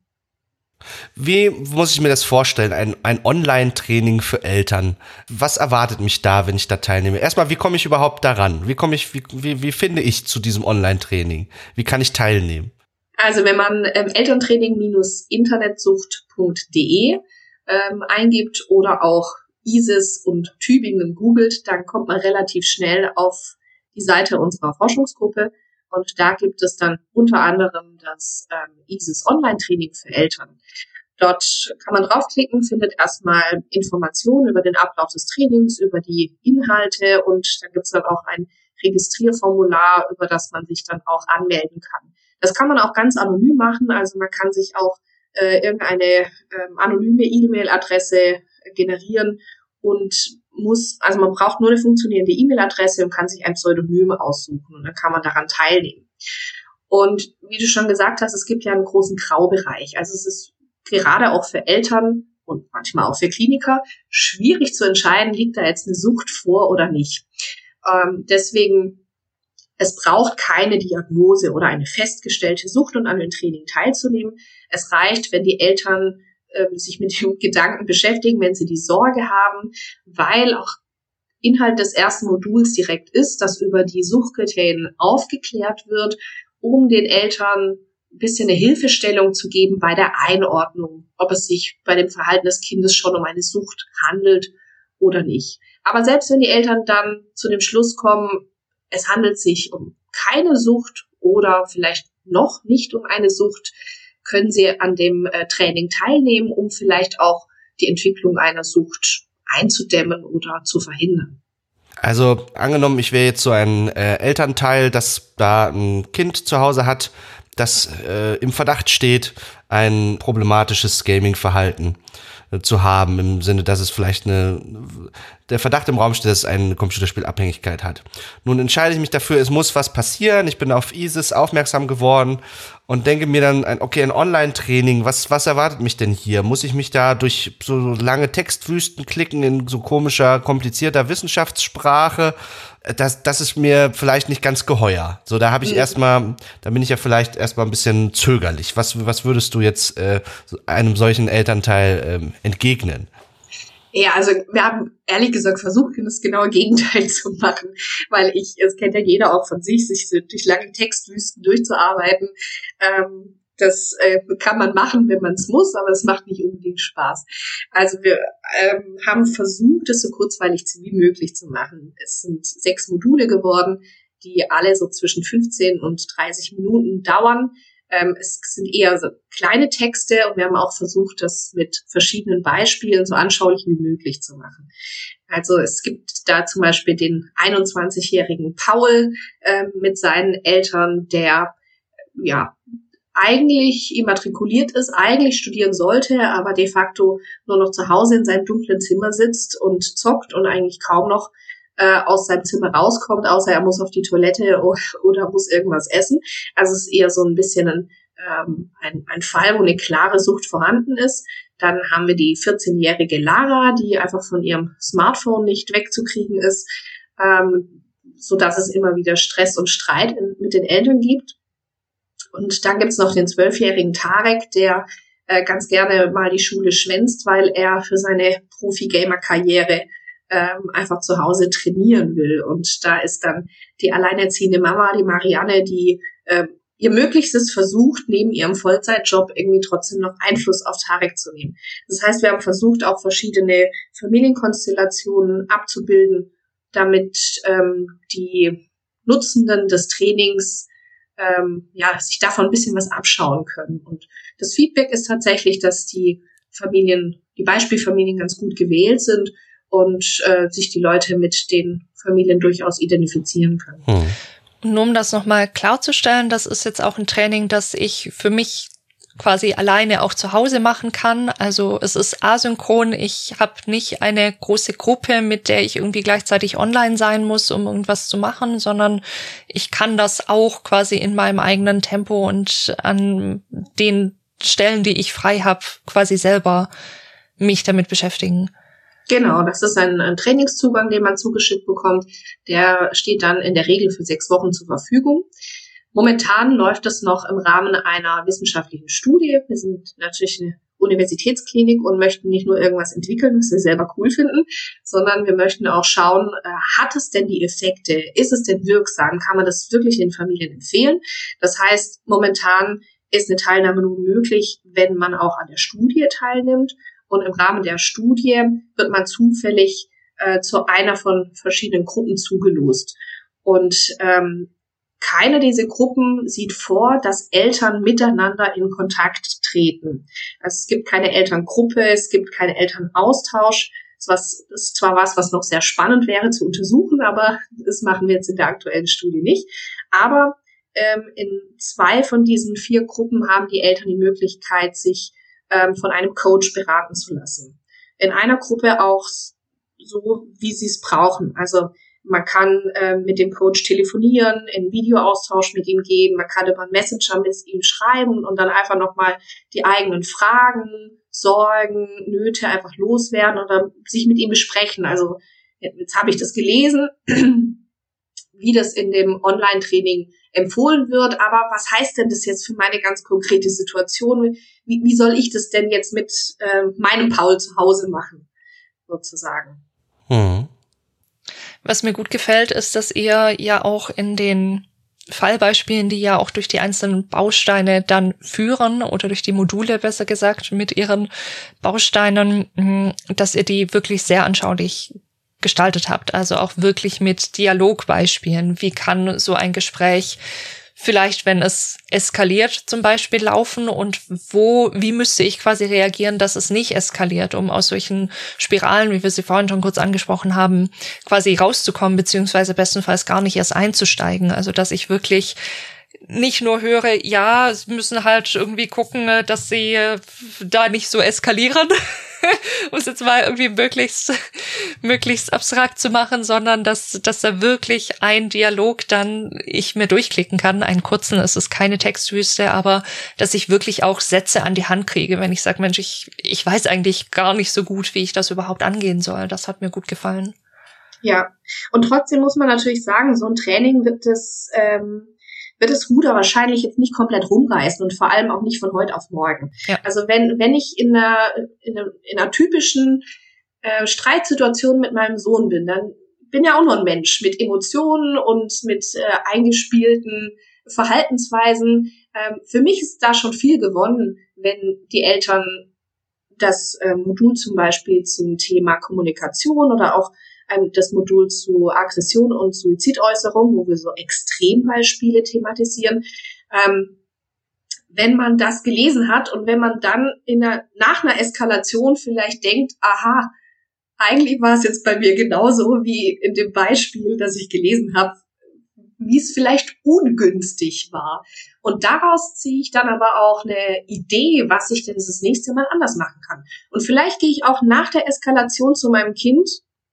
Wie muss ich mir das vorstellen? Ein, ein Online-Training für Eltern. Was erwartet mich da, wenn ich da teilnehme? Erstmal, wie komme ich überhaupt daran? Wie komme ich, wie, wie, wie finde ich zu diesem Online-Training? Wie kann ich teilnehmen? Also wenn man ähm, Elterntraining-internetsucht.de ähm, eingibt oder auch ISIS und Tübingen googelt, dann kommt man relativ schnell auf die Seite unserer Forschungsgruppe. Und da gibt es dann unter anderem das ähm, ISIS Online-Training für Eltern. Dort kann man draufklicken, findet erstmal Informationen über den Ablauf des Trainings, über die Inhalte und dann gibt es dann auch ein Registrierformular, über das man sich dann auch anmelden kann. Das kann man auch ganz anonym machen, also man kann sich auch äh, irgendeine ähm, anonyme E-Mail-Adresse generieren und muss, also man braucht nur eine funktionierende E-Mail-Adresse und kann sich ein Pseudonym aussuchen und dann kann man daran teilnehmen. Und wie du schon gesagt hast, es gibt ja einen großen Graubereich. Also es ist gerade auch für Eltern und manchmal auch für Kliniker schwierig zu entscheiden, liegt da jetzt eine Sucht vor oder nicht. Ähm, deswegen, es braucht keine Diagnose oder eine festgestellte Sucht, um an dem Training teilzunehmen. Es reicht, wenn die Eltern ähm, sich mit dem (laughs) Gedanken beschäftigen, wenn sie die Sorge haben, weil auch Inhalt des ersten Moduls direkt ist, dass über die Suchkriterien aufgeklärt wird, um den Eltern ein bisschen eine Hilfestellung zu geben bei der Einordnung, ob es sich bei dem Verhalten des Kindes schon um eine Sucht handelt oder nicht. Aber selbst wenn die Eltern dann zu dem Schluss kommen, es handelt sich um keine Sucht oder vielleicht noch nicht um eine Sucht, können sie an dem äh, Training teilnehmen, um vielleicht auch die Entwicklung einer Sucht einzudämmen oder zu verhindern. Also angenommen, ich wäre jetzt so ein äh, Elternteil, das da ein Kind zu Hause hat, das äh, im Verdacht steht, ein problematisches Gaming-Verhalten zu haben, im Sinne, dass es vielleicht eine, der Verdacht im Raum steht, dass es eine Computerspielabhängigkeit hat. Nun entscheide ich mich dafür, es muss was passieren, ich bin auf ISIS aufmerksam geworden und denke mir dann, okay, ein Online-Training, was, was erwartet mich denn hier? Muss ich mich da durch so lange Textwüsten klicken in so komischer, komplizierter Wissenschaftssprache? Das, das ist mir vielleicht nicht ganz geheuer. So, da habe ich mhm. erstmal, da bin ich ja vielleicht erstmal ein bisschen zögerlich. Was, was würdest du jetzt äh, einem solchen Elternteil ähm, entgegnen? Ja, also wir haben ehrlich gesagt versucht, das genaue Gegenteil (laughs) zu machen, weil ich, es kennt ja jeder auch von sich, sich durch lange Textwüsten durchzuarbeiten. Ähm, das äh, kann man machen, wenn man es muss, aber es macht nicht unbedingt Spaß. Also wir ähm, haben versucht, es so kurzweilig wie möglich zu machen. Es sind sechs Module geworden, die alle so zwischen 15 und 30 Minuten dauern. Ähm, es sind eher so kleine Texte und wir haben auch versucht, das mit verschiedenen Beispielen so anschaulich wie möglich zu machen. Also es gibt da zum Beispiel den 21-jährigen Paul äh, mit seinen Eltern, der ja eigentlich immatrikuliert ist, eigentlich studieren sollte, aber de facto nur noch zu Hause in seinem dunklen Zimmer sitzt und zockt und eigentlich kaum noch äh, aus seinem Zimmer rauskommt, außer er muss auf die Toilette (laughs) oder muss irgendwas essen. Also es ist eher so ein bisschen ein, ähm, ein, ein Fall, wo eine klare Sucht vorhanden ist. Dann haben wir die 14-jährige Lara, die einfach von ihrem Smartphone nicht wegzukriegen ist, ähm, so dass es immer wieder Stress und Streit in, mit den Eltern gibt. Und dann gibt's noch den zwölfjährigen Tarek, der äh, ganz gerne mal die Schule schwänzt, weil er für seine Profi-Gamer-Karriere ähm, einfach zu Hause trainieren will. Und da ist dann die alleinerziehende Mama, die Marianne, die äh, ihr Möglichstes versucht, neben ihrem Vollzeitjob irgendwie trotzdem noch Einfluss auf Tarek zu nehmen. Das heißt, wir haben versucht, auch verschiedene Familienkonstellationen abzubilden, damit ähm, die Nutzenden des Trainings ähm, ja, sich davon ein bisschen was abschauen können. Und das Feedback ist tatsächlich, dass die Familien, die Beispielfamilien ganz gut gewählt sind und äh, sich die Leute mit den Familien durchaus identifizieren können. Hm. Nur um das nochmal klarzustellen, das ist jetzt auch ein Training, das ich für mich quasi alleine auch zu Hause machen kann. Also es ist asynchron. Ich habe nicht eine große Gruppe, mit der ich irgendwie gleichzeitig online sein muss, um irgendwas zu machen, sondern ich kann das auch quasi in meinem eigenen Tempo und an den Stellen, die ich frei habe, quasi selber mich damit beschäftigen. Genau, das ist ein, ein, Trainingszugang, den man zugeschickt bekommt. Der steht dann in der Regel für sechs Wochen zur Verfügung. Momentan läuft das noch im Rahmen einer wissenschaftlichen Studie. Wir sind natürlich eine Universitätsklinik und möchten nicht nur irgendwas entwickeln, was wir selber cool finden, sondern wir möchten auch schauen, äh, hat es denn die Effekte? Ist es denn wirksam? Kann man das wirklich den Familien empfehlen? Das heißt, momentan ist eine Teilnahme nur möglich, wenn man auch an der Studie teilnimmt. Und im Rahmen der Studie wird man zufällig äh, zu einer von verschiedenen Gruppen zugelost. Und ähm, keine dieser Gruppen sieht vor, dass Eltern miteinander in Kontakt treten. Also es gibt keine Elterngruppe, es gibt keinen Elternaustausch. Das ist zwar was, was noch sehr spannend wäre zu untersuchen, aber das machen wir jetzt in der aktuellen Studie nicht. Aber ähm, in zwei von diesen vier Gruppen haben die Eltern die Möglichkeit, sich ähm, von einem Coach beraten zu lassen. In einer Gruppe auch so, wie sie es brauchen. Also man kann äh, mit dem Coach telefonieren, in Videoaustausch mit ihm gehen, man kann über Messenger mit ihm schreiben und dann einfach nochmal die eigenen Fragen, Sorgen, Nöte einfach loswerden oder sich mit ihm besprechen. Also jetzt habe ich das gelesen, (clears throat) wie das in dem Online-Training empfohlen wird, aber was heißt denn das jetzt für meine ganz konkrete Situation? Wie, wie soll ich das denn jetzt mit äh, meinem Paul zu Hause machen, sozusagen? Hm. Was mir gut gefällt, ist, dass ihr ja auch in den Fallbeispielen, die ja auch durch die einzelnen Bausteine dann führen oder durch die Module besser gesagt mit ihren Bausteinen, hm, dass ihr die wirklich sehr anschaulich gestaltet habt. Also auch wirklich mit Dialogbeispielen. Wie kann so ein Gespräch vielleicht, wenn es eskaliert, zum Beispiel laufen und wo, wie müsste ich quasi reagieren, dass es nicht eskaliert, um aus solchen Spiralen, wie wir sie vorhin schon kurz angesprochen haben, quasi rauszukommen, beziehungsweise bestenfalls gar nicht erst einzusteigen. Also, dass ich wirklich nicht nur höre, ja, sie müssen halt irgendwie gucken, äh, dass sie äh, da nicht so eskalieren, (laughs) (laughs) um es jetzt mal irgendwie möglichst, möglichst abstrakt zu machen, sondern dass, dass da wirklich ein Dialog dann ich mir durchklicken kann, einen kurzen, es ist keine Textwüste, aber dass ich wirklich auch Sätze an die Hand kriege, wenn ich sage, Mensch, ich, ich weiß eigentlich gar nicht so gut, wie ich das überhaupt angehen soll. Das hat mir gut gefallen. Ja, und trotzdem muss man natürlich sagen, so ein Training wird das ähm, wird das Ruder wahrscheinlich jetzt nicht komplett rumreißen und vor allem auch nicht von heute auf morgen. Ja. Also wenn, wenn ich in einer, in einer, in einer typischen äh, Streitsituation mit meinem Sohn bin, dann bin ja auch nur ein Mensch mit Emotionen und mit äh, eingespielten Verhaltensweisen. Ähm, für mich ist da schon viel gewonnen, wenn die Eltern das äh, Modul zum Beispiel zum Thema Kommunikation oder auch ähm, das Modul zu Aggression und Suizidäußerung, wo wir so Extrembeispiele thematisieren. Ähm, wenn man das gelesen hat und wenn man dann in einer, nach einer Eskalation vielleicht denkt, aha, eigentlich war es jetzt bei mir genauso wie in dem Beispiel, das ich gelesen habe, wie es vielleicht ungünstig war. Und daraus ziehe ich dann aber auch eine Idee, was ich denn das nächste Mal anders machen kann. Und vielleicht gehe ich auch nach der Eskalation zu meinem Kind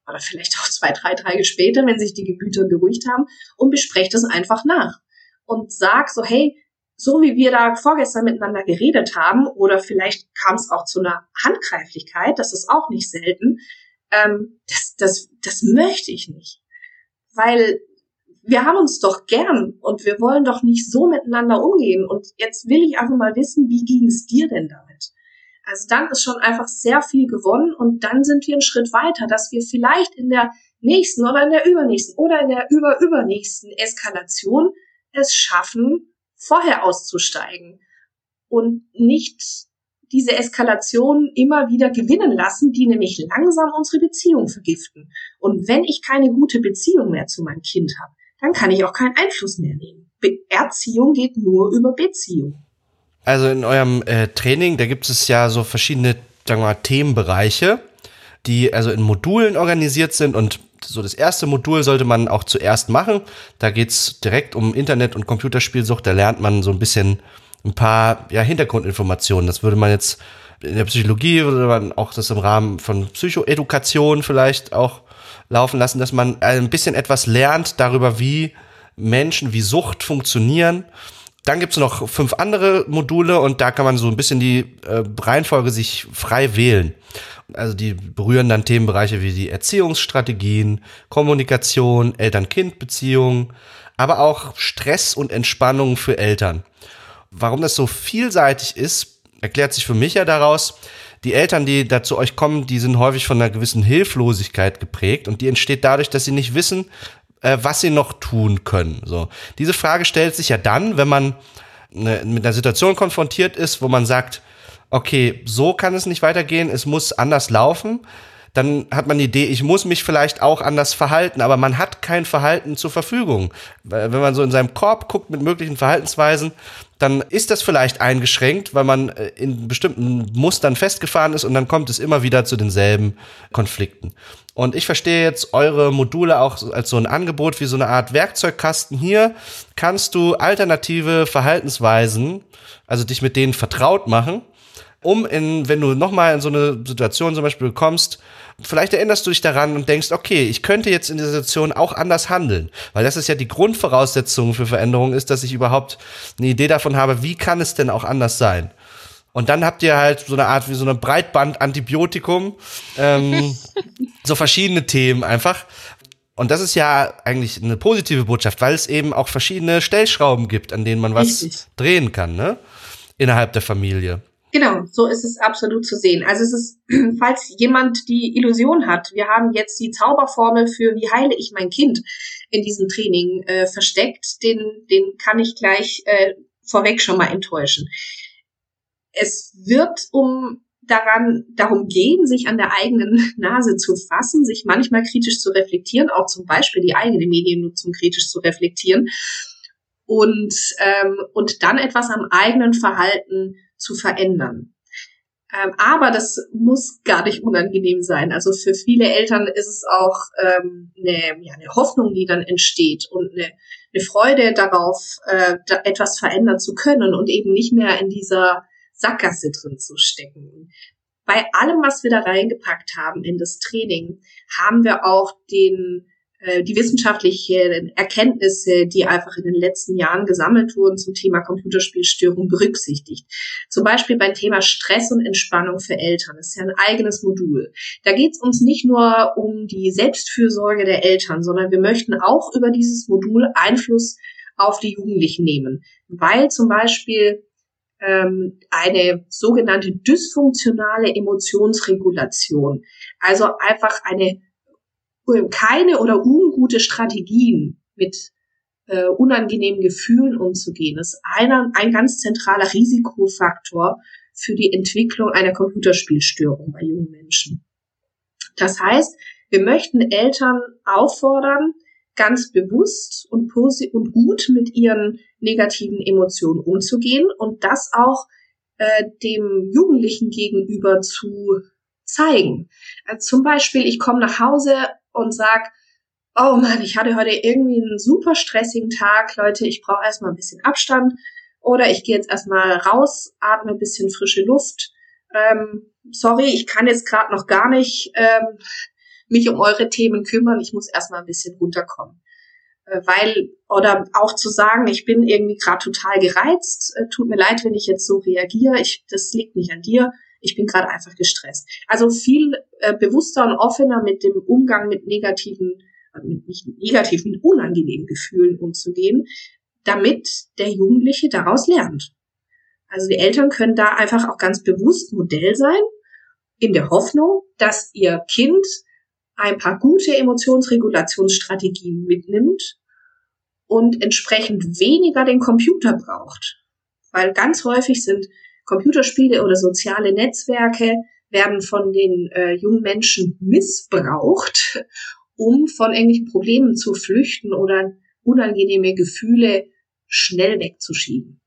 oder vielleicht auch zwei, drei Tage später, wenn sich die Gemüter beruhigt haben und bespreche das einfach nach und sag so, hey, so wie wir da vorgestern miteinander geredet haben, oder vielleicht kam es auch zu einer Handgreiflichkeit, das ist auch nicht selten, ähm, das, das, das möchte ich nicht. Weil wir haben uns doch gern und wir wollen doch nicht so miteinander umgehen. Und jetzt will ich einfach mal wissen, wie ging es dir denn damit? Also dann ist schon einfach sehr viel gewonnen und dann sind wir einen Schritt weiter, dass wir vielleicht in der nächsten oder in der übernächsten oder in der überübernächsten Eskalation es schaffen, vorher auszusteigen und nicht diese Eskalation immer wieder gewinnen lassen, die nämlich langsam unsere Beziehung vergiften. Und wenn ich keine gute Beziehung mehr zu meinem Kind habe, dann kann ich auch keinen Einfluss mehr nehmen. Be Erziehung geht nur über Beziehung. Also in eurem äh, Training, da gibt es ja so verschiedene, sagen wir mal, Themenbereiche, die also in Modulen organisiert sind und so das erste Modul sollte man auch zuerst machen. Da geht's direkt um Internet- und Computerspielsucht. Da lernt man so ein bisschen ein paar ja, Hintergrundinformationen. Das würde man jetzt in der Psychologie würde man auch das im Rahmen von Psychoedukation vielleicht auch laufen lassen, dass man ein bisschen etwas lernt darüber, wie Menschen, wie Sucht funktionieren dann gibt's noch fünf andere Module und da kann man so ein bisschen die äh, Reihenfolge sich frei wählen. Also die berühren dann Themenbereiche wie die Erziehungsstrategien, Kommunikation, Eltern-Kind-Beziehungen, aber auch Stress und Entspannung für Eltern. Warum das so vielseitig ist, erklärt sich für mich ja daraus, die Eltern, die da zu euch kommen, die sind häufig von einer gewissen Hilflosigkeit geprägt und die entsteht dadurch, dass sie nicht wissen, äh, was sie noch tun können. So, diese Frage stellt sich ja dann, wenn man ne, mit einer Situation konfrontiert ist, wo man sagt, okay, so kann es nicht weitergehen, es muss anders laufen. Dann hat man die Idee, ich muss mich vielleicht auch anders verhalten, aber man hat kein Verhalten zur Verfügung. Wenn man so in seinem Korb guckt mit möglichen Verhaltensweisen, dann ist das vielleicht eingeschränkt, weil man äh, in bestimmten Mustern festgefahren ist und dann kommt es immer wieder zu denselben Konflikten. Und ich verstehe jetzt eure Module auch als so ein Angebot wie so eine Art Werkzeugkasten. Hier kannst du alternative Verhaltensweisen, also dich mit denen vertraut machen, um in, wenn du nochmal in so eine Situation zum Beispiel kommst, vielleicht erinnerst du dich daran und denkst, okay, ich könnte jetzt in dieser Situation auch anders handeln. Weil das ist ja die Grundvoraussetzung für Veränderung ist, dass ich überhaupt eine Idee davon habe, wie kann es denn auch anders sein. Und dann habt ihr halt so eine Art wie so eine Breitband-Antibiotikum, ähm, (laughs) so verschiedene Themen einfach. Und das ist ja eigentlich eine positive Botschaft, weil es eben auch verschiedene Stellschrauben gibt, an denen man was Richtig. drehen kann, ne? Innerhalb der Familie. Genau, so ist es absolut zu sehen. Also es ist, (clears throat) falls jemand die Illusion hat, wir haben jetzt die Zauberformel für wie heile ich mein Kind in diesem Training äh, versteckt, den, den kann ich gleich äh, vorweg schon mal enttäuschen es wird um daran, darum gehen, sich an der eigenen (laughs) Nase zu fassen, sich manchmal kritisch zu reflektieren, auch zum Beispiel die eigene Mediennutzung kritisch zu reflektieren und, ähm, und dann etwas am eigenen Verhalten zu verändern. Ähm, aber das muss gar nicht unangenehm sein. Also für viele Eltern ist es auch ähm, eine, ja, eine Hoffnung, die dann entsteht und eine, eine Freude darauf, äh, da etwas verändern zu können und eben nicht mehr in dieser Sackgasse drin zu stecken. Bei allem, was wir da reingepackt haben in das Training, haben wir auch den äh, die wissenschaftlichen Erkenntnisse, die einfach in den letzten Jahren gesammelt wurden zum Thema Computerspielstörung berücksichtigt. Zum Beispiel beim Thema Stress und Entspannung für Eltern. Das ist ja ein eigenes Modul. Da geht es uns nicht nur um die Selbstfürsorge der Eltern, sondern wir möchten auch über dieses Modul Einfluss auf die Jugendlichen nehmen, weil zum Beispiel ähm, eine sogenannte dysfunktionale Emotionsregulation, also einfach eine keine oder ungute Strategien mit äh, unangenehmen Gefühlen umzugehen, ist einer, ein ganz zentraler Risikofaktor für die Entwicklung einer Computerspielstörung bei jungen Menschen. Das heißt, wir möchten Eltern auffordern, ganz bewusst und, und gut mit ihren negativen Emotionen umzugehen und das auch äh, dem Jugendlichen gegenüber zu zeigen. Also zum Beispiel, ich komme nach Hause und sag, oh Mann, ich hatte heute irgendwie einen super stressigen Tag, Leute, ich brauche erstmal ein bisschen Abstand oder ich gehe jetzt erstmal raus, atme ein bisschen frische Luft. Ähm, sorry, ich kann jetzt gerade noch gar nicht ähm, mich um eure Themen kümmern, ich muss erstmal ein bisschen runterkommen. Äh, weil, oder auch zu sagen, ich bin irgendwie gerade total gereizt, äh, tut mir leid, wenn ich jetzt so reagiere, ich, das liegt nicht an dir, ich bin gerade einfach gestresst. Also viel äh, bewusster und offener mit dem Umgang mit negativen, äh, mit nicht negativen, mit unangenehmen Gefühlen umzugehen, damit der Jugendliche daraus lernt. Also die Eltern können da einfach auch ganz bewusst Modell sein, in der Hoffnung, dass ihr Kind ein paar gute Emotionsregulationsstrategien mitnimmt und entsprechend weniger den Computer braucht. Weil ganz häufig sind Computerspiele oder soziale Netzwerke werden von den äh, jungen Menschen missbraucht, um von irgendwelchen Problemen zu flüchten oder unangenehme Gefühle schnell wegzuschieben.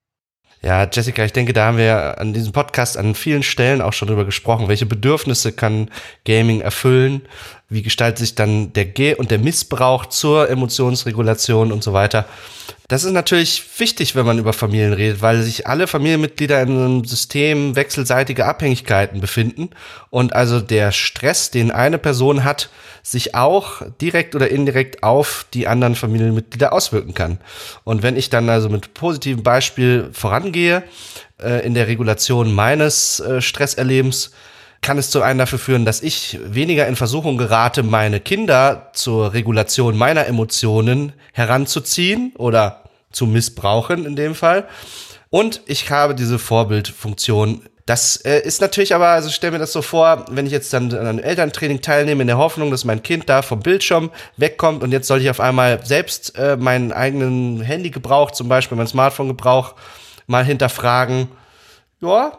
Ja, Jessica, ich denke, da haben wir an diesem Podcast an vielen Stellen auch schon drüber gesprochen. Welche Bedürfnisse kann Gaming erfüllen? Wie gestaltet sich dann der Ge und der Missbrauch zur Emotionsregulation und so weiter? Das ist natürlich wichtig, wenn man über Familien redet, weil sich alle Familienmitglieder in einem System wechselseitige Abhängigkeiten befinden und also der Stress, den eine Person hat, sich auch direkt oder indirekt auf die anderen Familienmitglieder auswirken kann. Und wenn ich dann also mit positivem Beispiel vorangehe äh, in der Regulation meines äh, Stresserlebens, kann es zu einem dafür führen, dass ich weniger in Versuchung gerate, meine Kinder zur Regulation meiner Emotionen heranzuziehen oder zu missbrauchen in dem Fall. Und ich habe diese Vorbildfunktion. Das äh, ist natürlich aber, also stell mir das so vor, wenn ich jetzt dann an einem Elterntraining teilnehme, in der Hoffnung, dass mein Kind da vom Bildschirm wegkommt und jetzt soll ich auf einmal selbst äh, meinen eigenen Handygebrauch, zum Beispiel mein Smartphone-Gebrauch, mal hinterfragen. Ja.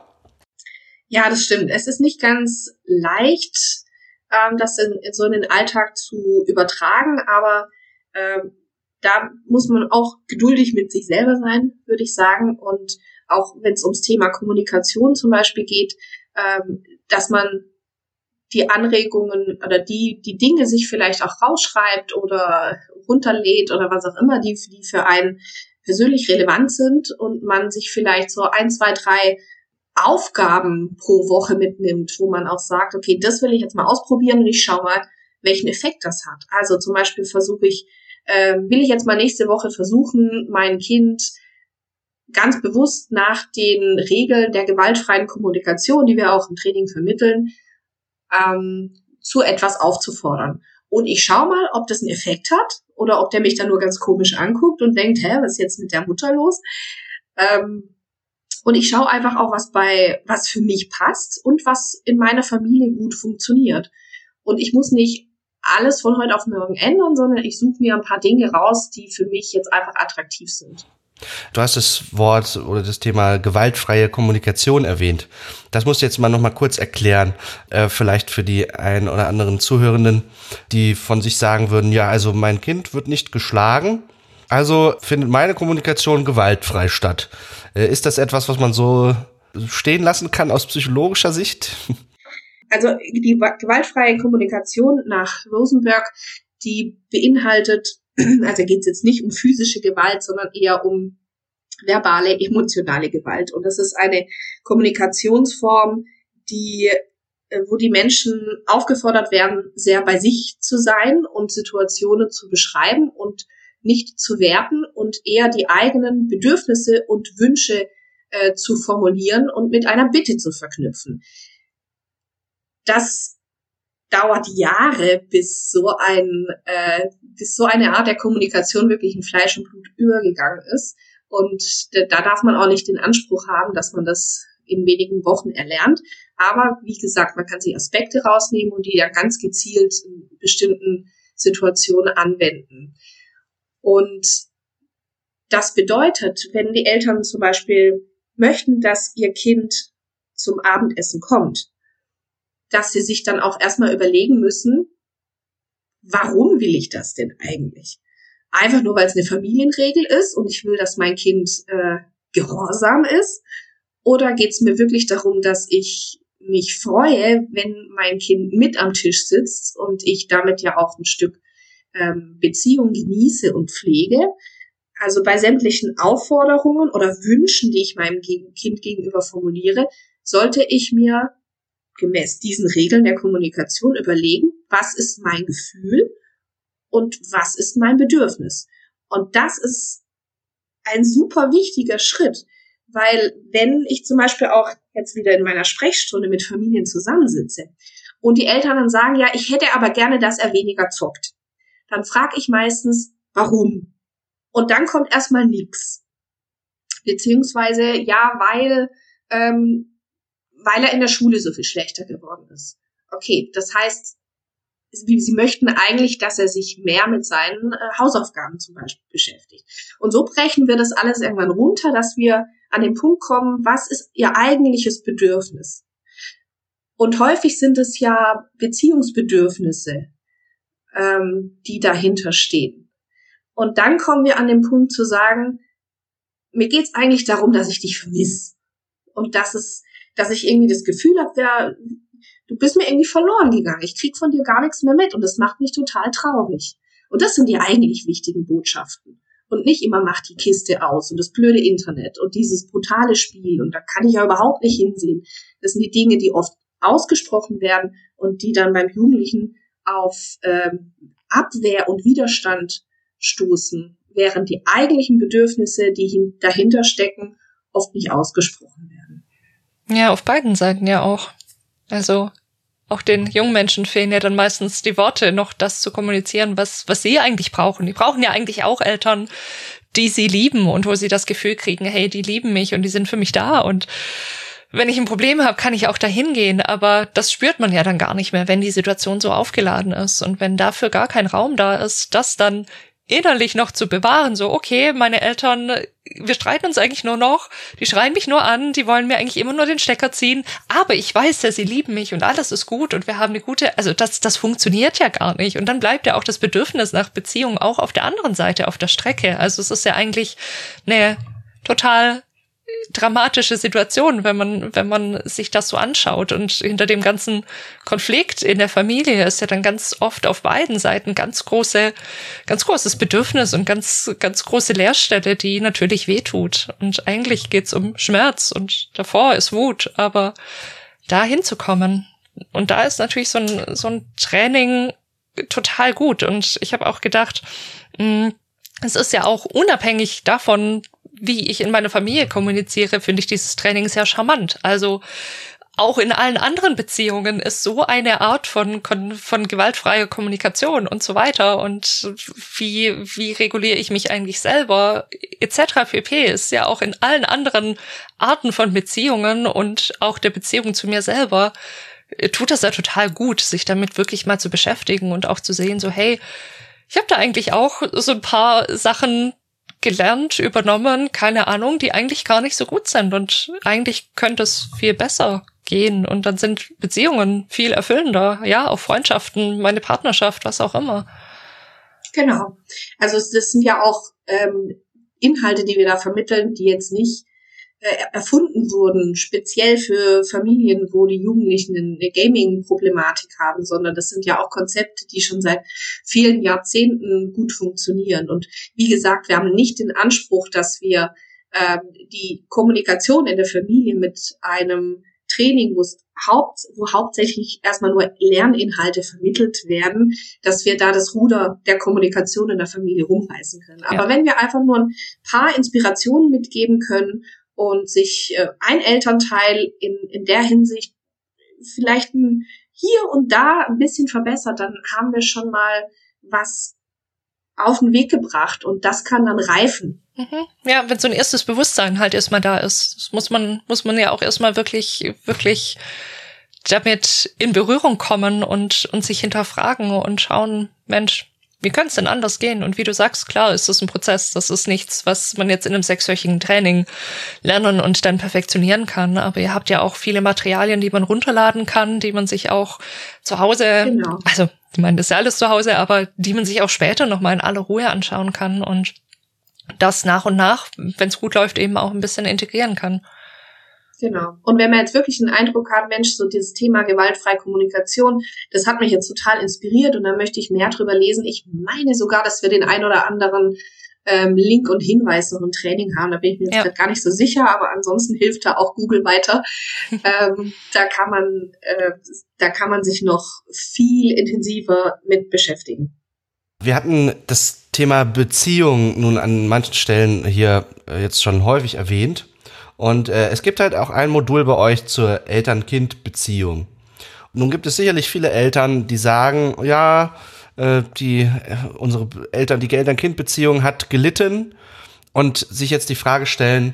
Ja, das stimmt. Es ist nicht ganz leicht, ähm, das in, in so in den Alltag zu übertragen, aber ähm, da muss man auch geduldig mit sich selber sein, würde ich sagen. Und auch wenn es ums Thema Kommunikation zum Beispiel geht, ähm, dass man die Anregungen oder die, die Dinge sich vielleicht auch rausschreibt oder runterlädt oder was auch immer, die, die für einen persönlich relevant sind und man sich vielleicht so ein, zwei, drei Aufgaben pro Woche mitnimmt, wo man auch sagt, okay, das will ich jetzt mal ausprobieren und ich schaue mal, welchen Effekt das hat. Also zum Beispiel versuche ich äh, will ich jetzt mal nächste Woche versuchen, mein Kind ganz bewusst nach den Regeln der gewaltfreien Kommunikation, die wir auch im Training vermitteln, ähm, zu etwas aufzufordern. Und ich schaue mal, ob das einen Effekt hat oder ob der mich dann nur ganz komisch anguckt und denkt, hä, was ist jetzt mit der Mutter los? Ähm, und ich schaue einfach auch, was bei, was für mich passt und was in meiner Familie gut funktioniert. Und ich muss nicht alles von heute auf morgen ändern, sondern ich suche mir ein paar Dinge raus, die für mich jetzt einfach attraktiv sind. Du hast das Wort oder das Thema gewaltfreie Kommunikation erwähnt. Das musst du jetzt mal noch mal kurz erklären, äh, vielleicht für die ein oder anderen Zuhörenden, die von sich sagen würden, ja, also mein Kind wird nicht geschlagen, Also findet meine Kommunikation gewaltfrei statt. Äh, ist das etwas, was man so stehen lassen kann aus psychologischer Sicht? (laughs) Also die gewaltfreie Kommunikation nach Rosenberg, die beinhaltet, (clears throat) also geht es jetzt nicht um physische Gewalt, sondern eher um verbale, emotionale Gewalt. Und das ist eine Kommunikationsform, die äh, wo die Menschen aufgefordert werden, sehr bei sich zu sein und Situationen zu beschreiben und nicht zu werten und eher die eigenen Bedürfnisse und Wünsche äh, zu formulieren und mit einer Bitte zu verknüpfen. Das dauert Jahre, bis so ein, äh, bis so eine Art der Kommunikation wirklich in Fleisch und Blut übergegangen ist. Und da darf man auch nicht den Anspruch haben, dass man das in wenigen Wochen erlernt. Aber wie gesagt, man kann sich Aspekte rausnehmen und die ja ganz gezielt in bestimmten Situationen anwenden. Und das bedeutet, wenn die Eltern zum Beispiel möchten, dass ihr Kind zum Abendessen kommt, dass sie sich dann auch erstmal überlegen müssen, warum will ich das denn eigentlich? Einfach nur, weil es eine Familienregel ist und ich will, dass mein Kind äh, gehorsam ist? Oder geht es mir wirklich darum, dass ich mich freue, wenn mein Kind mit am Tisch sitzt und ich damit ja auch ein Stück ähm, Beziehung genieße und pflege? Also bei sämtlichen Aufforderungen oder Wünschen, die ich meinem Kind gegenüber formuliere, sollte ich mir gemäß diesen Regeln der Kommunikation überlegen, was ist mein Gefühl und was ist mein Bedürfnis. Und das ist ein super wichtiger Schritt, weil wenn ich zum Beispiel auch jetzt wieder in meiner Sprechstunde mit Familien zusammensitze und die Eltern dann sagen, ja, ich hätte aber gerne, dass er weniger zockt, dann frage ich meistens, warum? Und dann kommt erstmal nichts. Beziehungsweise, ja, weil ähm, weil er in der Schule so viel schlechter geworden ist. Okay, das heißt, sie möchten eigentlich, dass er sich mehr mit seinen äh, Hausaufgaben zum Beispiel beschäftigt. Und so brechen wir das alles irgendwann runter, dass wir an den Punkt kommen, was ist ihr eigentliches Bedürfnis? Und häufig sind es ja Beziehungsbedürfnisse, ähm, die dahinter stehen. Und dann kommen wir an den Punkt zu sagen, mir geht's eigentlich darum, dass ich dich vermisse. Und dass es dass ich irgendwie das Gefühl habe, du bist mir irgendwie verloren gegangen. Ich krieg von dir gar nichts mehr mit und das macht mich total traurig. Und das sind die eigentlich wichtigen Botschaften. Und nicht immer macht die Kiste aus und das blöde Internet und dieses brutale Spiel und da kann ich ja überhaupt nicht hinsehen. Das sind die Dinge, die oft ausgesprochen werden und die dann beim Jugendlichen auf ähm, Abwehr und Widerstand stoßen, während die eigentlichen Bedürfnisse, die dahinter stecken, oft nicht ausgesprochen werden. Ja, auf beiden Seiten ja auch. Also auch den jungen Menschen fehlen ja dann meistens die Worte, noch das zu kommunizieren, was, was sie eigentlich brauchen. Die brauchen ja eigentlich auch Eltern, die sie lieben und wo sie das Gefühl kriegen, hey, die lieben mich und die sind für mich da und wenn ich ein Problem habe, kann ich auch dahin gehen, aber das spürt man ja dann gar nicht mehr, wenn die Situation so aufgeladen ist und wenn dafür gar kein Raum da ist, das dann innerlich noch zu bewahren, so, okay, meine Eltern, wir streiten uns eigentlich nur noch, die schreien mich nur an, die wollen mir eigentlich immer nur den Stecker ziehen, aber ich weiß ja, sie lieben mich und alles ist gut und wir haben eine gute, also das, das funktioniert ja gar nicht. Und dann bleibt ja auch das Bedürfnis nach Beziehung auch auf der anderen Seite, auf der Strecke. Also es ist ja eigentlich eine total dramatische Situation, wenn man, wenn man sich das so anschaut. Und hinter dem ganzen Konflikt in der Familie ist ja dann ganz oft auf beiden Seiten ganz große, ganz großes Bedürfnis und ganz, ganz große Leerstelle, die natürlich wehtut. Und eigentlich geht's um Schmerz und davor ist Wut, aber da hinzukommen. Und da ist natürlich so ein, so ein Training total gut. Und ich habe auch gedacht, mh, mm, es ist ja auch unabhängig davon, wie ich in meiner Familie kommuniziere, finde ich dieses Training sehr charmant. Also auch in allen anderen Beziehungen ist so eine Art von, von gewaltfreier Kommunikation und so weiter und wie, wie reguliere ich mich eigentlich selber etc. pp. ist ja auch in allen anderen Arten von Beziehungen und auch der Beziehung zu mir selber äh, tut das ja total gut, sich damit wirklich mal zu beschäftigen und auch zu sehen, so hey, ich habe da eigentlich auch so ein paar Sachen gelernt, übernommen, keine Ahnung, die eigentlich gar nicht so gut sind und eigentlich könnte es viel besser gehen und dann sind Beziehungen viel erfüllender, ja, auch Freundschaften, meine Partnerschaft, was auch immer. Genau. Also das sind ja auch ähm, Inhalte, die wir da vermitteln, die jetzt nicht erfunden wurden, speziell für Familien, wo die Jugendlichen eine Gaming-Problematik haben, sondern das sind ja auch Konzepte, die schon seit vielen Jahrzehnten gut funktionieren. Und wie gesagt, wir haben nicht den Anspruch, dass wir äh, die Kommunikation in der Familie mit einem Training, wo es haupt, wo hauptsächlich erstmal nur Lerninhalte vermittelt werden, dass wir da das Ruder der Kommunikation in der Familie rumreißen können. Aber ja. wenn wir einfach nur ein paar Inspirationen mitgeben können und sich äh, ein Elternteil in, in der Hinsicht vielleicht ein, hier und da ein bisschen verbessert, dann haben wir schon mal was auf den Weg gebracht und das kann dann reifen. Mhm. Ja, wenn so ein erstes Bewusstsein halt erstmal da ist, das muss man, muss man ja auch erstmal wirklich, wirklich damit in Berührung kommen und, und sich hinterfragen und schauen, Mensch, wie könnte es denn anders gehen? Und wie du sagst, klar, ist das ein Prozess. Das ist nichts, was man jetzt in einem sechswöchigen Training lernen und dann perfektionieren kann. Aber ihr habt ja auch viele Materialien, die man runterladen kann, die man sich auch zu Hause, genau. also ich meine, das ist ja alles zu Hause, aber die man sich auch später nochmal in aller Ruhe anschauen kann und das nach und nach, wenn es gut läuft, eben auch ein bisschen integrieren kann. Genau. Und wenn man jetzt wirklich einen Eindruck hat, Mensch, so dieses Thema gewaltfreie Kommunikation, das hat mich jetzt total inspiriert und da möchte ich mehr drüber lesen. Ich meine sogar, dass wir den ein oder anderen ähm, Link und Hinweis noch im Training haben. Da bin ich mir jetzt ja. gar nicht so sicher, aber ansonsten hilft da auch Google weiter. (laughs) ähm, da kann man, äh, da kann man sich noch viel intensiver mit beschäftigen. Wir hatten das Thema Beziehung nun an manchen Stellen hier äh, jetzt schon häufig erwähnt. Und äh, es gibt halt auch ein Modul bei euch zur Eltern-Kind-Beziehung. Nun gibt es sicherlich viele Eltern, die sagen, ja, äh, die äh, unsere Eltern, die Eltern-Kind-Beziehung hat gelitten und sich jetzt die Frage stellen,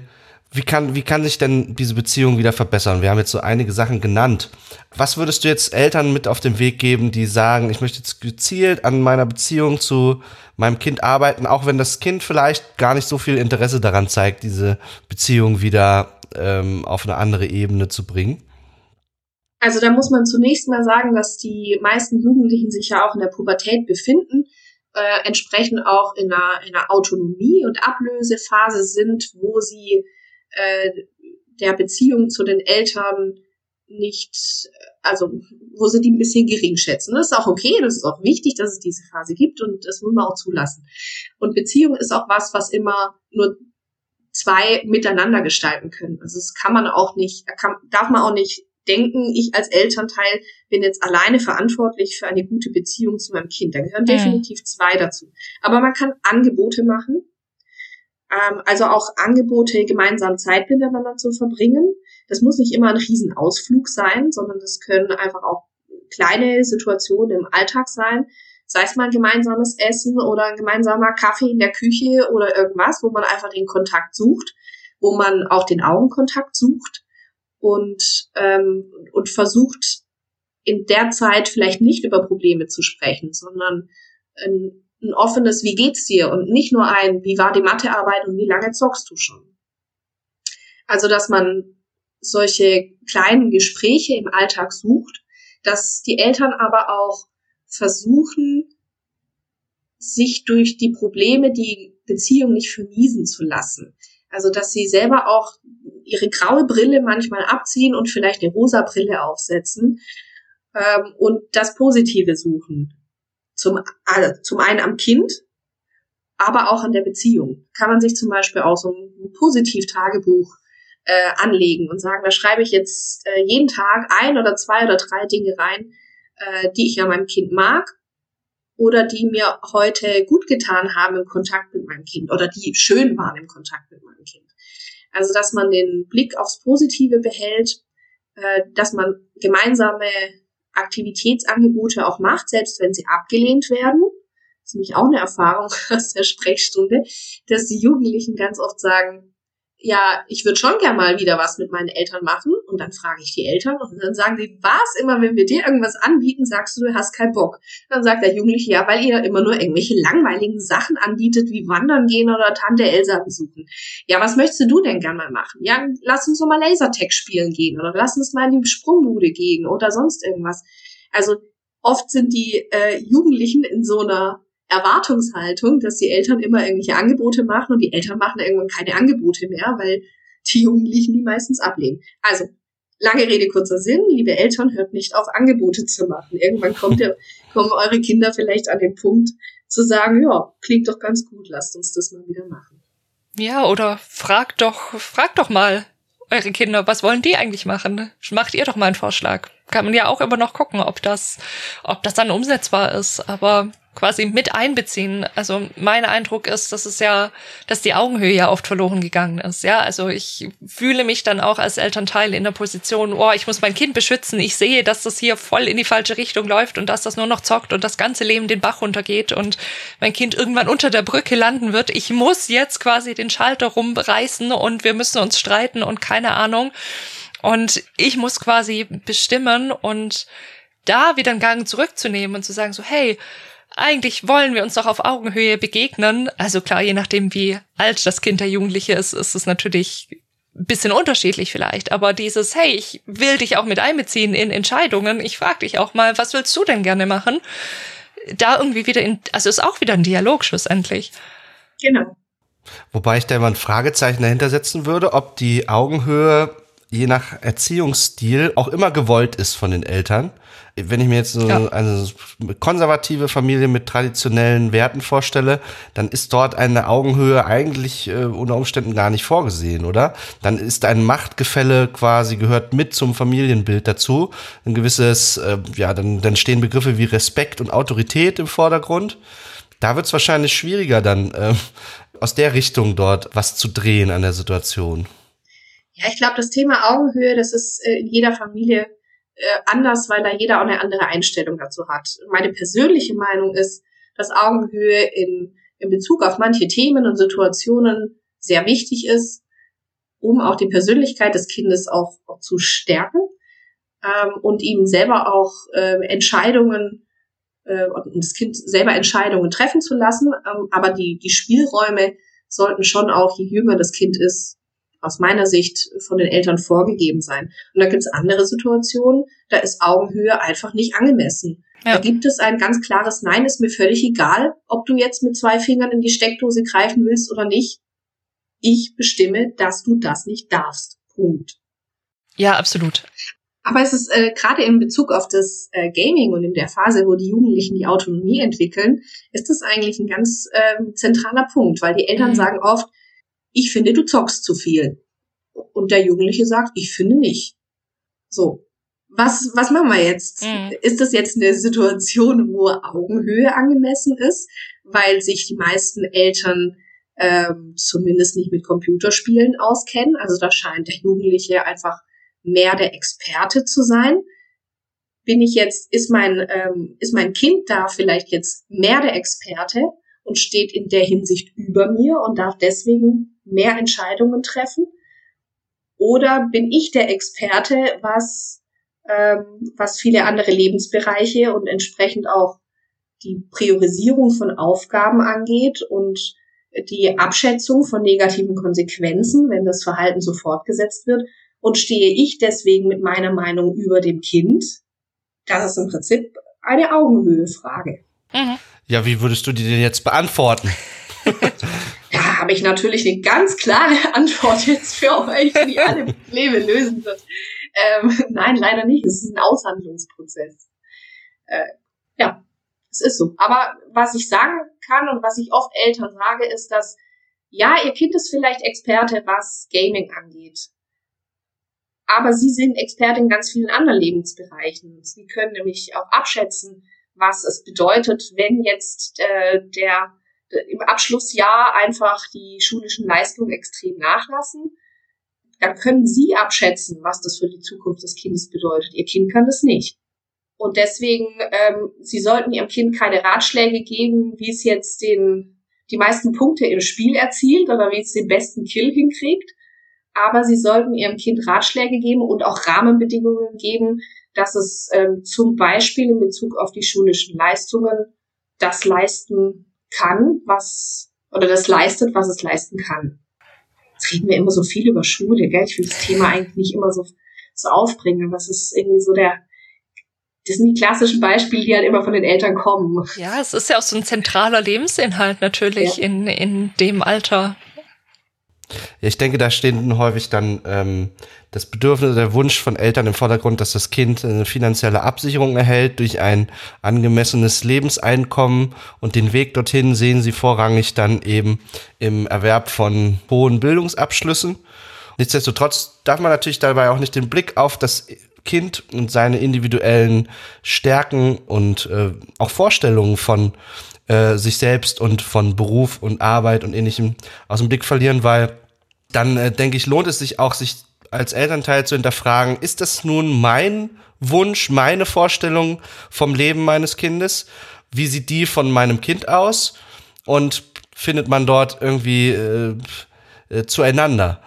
wie kann, wie kann sich denn diese Beziehung wieder verbessern? Wir haben jetzt so einige Sachen genannt. Was würdest du jetzt Eltern mit auf den Weg geben, die sagen, ich möchte jetzt gezielt an meiner Beziehung zu meinem Kind arbeiten, auch wenn das Kind vielleicht gar nicht so viel Interesse daran zeigt, diese Beziehung wieder ähm, auf eine andere Ebene zu bringen? Also da muss man zunächst mal sagen, dass die meisten Jugendlichen sich ja auch in der Pubertät befinden, äh, entsprechend auch in einer, in einer Autonomie- und Ablösephase sind, wo sie äh, der Beziehung zu den Eltern nicht, also wo sie die ein bisschen gering schätzen. Das ist auch okay, das ist auch wichtig, dass es diese Phase gibt und das muss man auch zulassen. Und Beziehung ist auch was, was immer nur zwei miteinander gestalten können. Also das kann man auch nicht, kann, darf man auch nicht denken, ich als Elternteil bin jetzt alleine verantwortlich für eine gute Beziehung zu meinem Kind. Da gehören mhm. definitiv zwei dazu. Aber man kann Angebote machen, ähm, also auch Angebote, gemeinsam Zeit miteinander zu verbringen. Das muss nicht immer ein Riesenausflug sein, sondern das können einfach auch kleine Situationen im Alltag sein. Sei es mal ein gemeinsames Essen oder ein gemeinsamer Kaffee in der Küche oder irgendwas, wo man einfach den Kontakt sucht, wo man auch den Augenkontakt sucht und, ähm, und versucht in der Zeit vielleicht nicht über Probleme zu sprechen, sondern ein ein offenes Wie geht's dir und nicht nur ein Wie war die Mathearbeit und wie lange zockst du schon. Also, dass man solche kleinen Gespräche im Alltag sucht, dass die Eltern aber auch versuchen, sich durch die Probleme die Beziehung nicht vermiesen zu lassen. Also, dass sie selber auch ihre graue Brille manchmal abziehen und vielleicht eine rosa Brille aufsetzen ähm, und das Positive suchen. Zum, zum einen am Kind, aber auch an der Beziehung. Kann man sich zum Beispiel auch so ein Positiv-Tagebuch äh, anlegen und sagen, da schreibe ich jetzt äh, jeden Tag ein oder zwei oder drei Dinge rein, äh, die ich an meinem Kind mag oder die mir heute gut getan haben im Kontakt mit meinem Kind oder die schön waren im Kontakt mit meinem Kind. Also, dass man den Blick aufs Positive behält, äh, dass man gemeinsame Aktivitätsangebote auch macht, selbst wenn sie abgelehnt werden. Das ist nämlich auch eine Erfahrung (laughs) aus der Sprechstunde, dass die Jugendlichen ganz oft sagen, ja, ich würde schon gern mal wieder was mit meinen Eltern machen. Und dann frage ich die Eltern und dann sagen sie, was immer, wenn wir dir irgendwas anbieten, sagst du, du hast keinen Bock. Dann sagt der Jugendliche, ja, weil ihr immer nur irgendwelche langweiligen Sachen anbietet, wie wandern gehen oder Tante Elsa besuchen. Ja, was möchtest du denn gern mal machen? Ja, lass uns doch mal Lasertag spielen gehen oder lass uns mal in die Sprungbude gehen oder sonst irgendwas. Also oft sind die äh, Jugendlichen in so einer Erwartungshaltung, dass die Eltern immer irgendwelche Angebote machen und die Eltern machen irgendwann keine Angebote mehr, weil die Jugendlichen die meistens ablehnen. Also, lange Rede, kurzer Sinn, liebe Eltern, hört nicht auf, Angebote zu machen. Irgendwann kommt der, (laughs) kommen eure Kinder vielleicht an den Punkt zu sagen, ja, klingt doch ganz gut, lasst uns das mal wieder machen. Ja, oder fragt doch, fragt doch mal eure Kinder, was wollen die eigentlich machen? Macht ihr doch mal einen Vorschlag. Kann man ja auch immer noch gucken, ob das, ob das dann umsetzbar ist. Aber quasi mit einbeziehen. Also mein Eindruck ist, dass es ja, dass die Augenhöhe ja oft verloren gegangen ist. Ja, also ich fühle mich dann auch als Elternteil in der Position, oh, ich muss mein Kind beschützen. Ich sehe, dass das hier voll in die falsche Richtung läuft und dass das nur noch zockt und das ganze Leben den Bach runtergeht und mein Kind irgendwann unter der Brücke landen wird. Ich muss jetzt quasi den Schalter rumreißen und wir müssen uns streiten und keine Ahnung. Und ich muss quasi bestimmen und da wieder einen Gang zurückzunehmen und zu sagen so, hey, eigentlich wollen wir uns doch auf Augenhöhe begegnen. Also klar, je nachdem, wie alt das Kind der Jugendliche ist, ist es natürlich ein bisschen unterschiedlich vielleicht. Aber dieses, hey, ich will dich auch mit einbeziehen in Entscheidungen. Ich frage dich auch mal, was willst du denn gerne machen? Da irgendwie wieder in, also ist auch wieder ein Dialog schlussendlich. Genau. Wobei ich da immer ein Fragezeichen dahinter setzen würde, ob die Augenhöhe je nach Erziehungsstil auch immer gewollt ist von den Eltern wenn ich mir jetzt so ja. eine konservative Familie mit traditionellen Werten vorstelle, dann ist dort eine Augenhöhe eigentlich äh, unter Umständen gar nicht vorgesehen, oder? Dann ist ein Machtgefälle quasi gehört mit zum Familienbild dazu. Ein gewisses, äh, ja, dann, dann stehen Begriffe wie Respekt und Autorität im Vordergrund. Da wird es wahrscheinlich schwieriger, dann äh, aus der Richtung dort was zu drehen an der Situation. Ja, ich glaube, das Thema Augenhöhe, das ist äh, in jeder Familie äh, anders, weil da jeder auch eine andere Einstellung dazu hat. Meine persönliche Meinung ist, dass Augenhöhe in, in Bezug auf manche Themen und Situationen sehr wichtig ist, um auch die Persönlichkeit des Kindes auch, auch zu stärken ähm, und ihm selber auch äh, Entscheidungen äh, und das Kind selber Entscheidungen treffen zu lassen. Ähm, aber die, die Spielräume sollten schon auch, je jünger das Kind ist, aus meiner Sicht von den Eltern vorgegeben sein. Und da gibt es andere Situationen, da ist Augenhöhe einfach nicht angemessen. Ja. Da gibt es ein ganz klares Nein, ist mir völlig egal, ob du jetzt mit zwei Fingern in die Steckdose greifen willst oder nicht. Ich bestimme, dass du das nicht darfst. Punkt. Ja, absolut. Aber es ist äh, gerade in Bezug auf das äh, Gaming und in der Phase, wo die Jugendlichen die Autonomie entwickeln, ist das eigentlich ein ganz äh, zentraler Punkt, weil die Eltern mhm. sagen oft, ich finde, du zockst zu viel. Und der Jugendliche sagt, ich finde nicht. So. Was, was machen wir jetzt? Mhm. Ist das jetzt eine Situation, wo Augenhöhe angemessen ist, weil sich die meisten Eltern ähm, zumindest nicht mit Computerspielen auskennen? Also da scheint der Jugendliche einfach mehr der Experte zu sein. Bin ich jetzt, ist mein, ähm, ist mein Kind da vielleicht jetzt mehr der Experte und steht in der Hinsicht über mir und darf deswegen mehr Entscheidungen treffen? Oder bin ich der Experte, was, ähm, was viele andere Lebensbereiche und entsprechend auch die Priorisierung von Aufgaben angeht und die Abschätzung von negativen Konsequenzen, wenn das Verhalten so fortgesetzt wird? Und stehe ich deswegen mit meiner Meinung über dem Kind? Das ist im Prinzip eine Augenhöhefrage. Mhm. Ja, wie würdest du die denn jetzt beantworten? (laughs) habe ich natürlich eine ganz klare (laughs) Antwort jetzt für euch, die alle Probleme lösen wird. Ähm, nein, leider nicht. Es ist ein Aushandlungsprozess. Äh, ja, es ist so. Aber was ich sagen kann und was ich oft Eltern sage, ist, dass ja, ihr Kind ist vielleicht Experte, was Gaming angeht. Aber sie sind Experte in ganz vielen anderen Lebensbereichen. Sie können nämlich auch abschätzen, was es bedeutet, wenn jetzt äh, der im Abschlussjahr einfach die schulischen Leistungen extrem nachlassen, dann können Sie abschätzen, was das für die Zukunft des Kindes bedeutet. Ihr Kind kann das nicht. Und deswegen, ähm, Sie sollten Ihrem Kind keine Ratschläge geben, wie es jetzt den, die meisten Punkte im Spiel erzielt oder wie es den besten Kill hinkriegt. Aber Sie sollten Ihrem Kind Ratschläge geben und auch Rahmenbedingungen geben, dass es ähm, zum Beispiel in Bezug auf die schulischen Leistungen das leisten kann, was, oder das leistet, was es leisten kann. Jetzt reden wir immer so viel über Schule, gell? Ich will das Thema eigentlich nicht immer so, so aufbringen, aber es ist irgendwie so der, das sind die klassischen Beispiele, die halt immer von den Eltern kommen. Ja, es ist ja auch so ein zentraler Lebensinhalt natürlich ja. in, in dem Alter. Ja, ich denke, da stehen häufig dann ähm, das Bedürfnis, der Wunsch von Eltern im Vordergrund, dass das Kind eine finanzielle Absicherung erhält durch ein angemessenes Lebenseinkommen und den Weg dorthin sehen sie vorrangig dann eben im Erwerb von hohen Bildungsabschlüssen. Nichtsdestotrotz darf man natürlich dabei auch nicht den Blick auf das Kind und seine individuellen Stärken und äh, auch Vorstellungen von äh, sich selbst und von Beruf und Arbeit und ähnlichem aus dem Blick verlieren, weil dann äh, denke ich, lohnt es sich auch, sich als Elternteil zu hinterfragen, ist das nun mein Wunsch, meine Vorstellung vom Leben meines Kindes? Wie sieht die von meinem Kind aus? Und findet man dort irgendwie äh, äh, zueinander?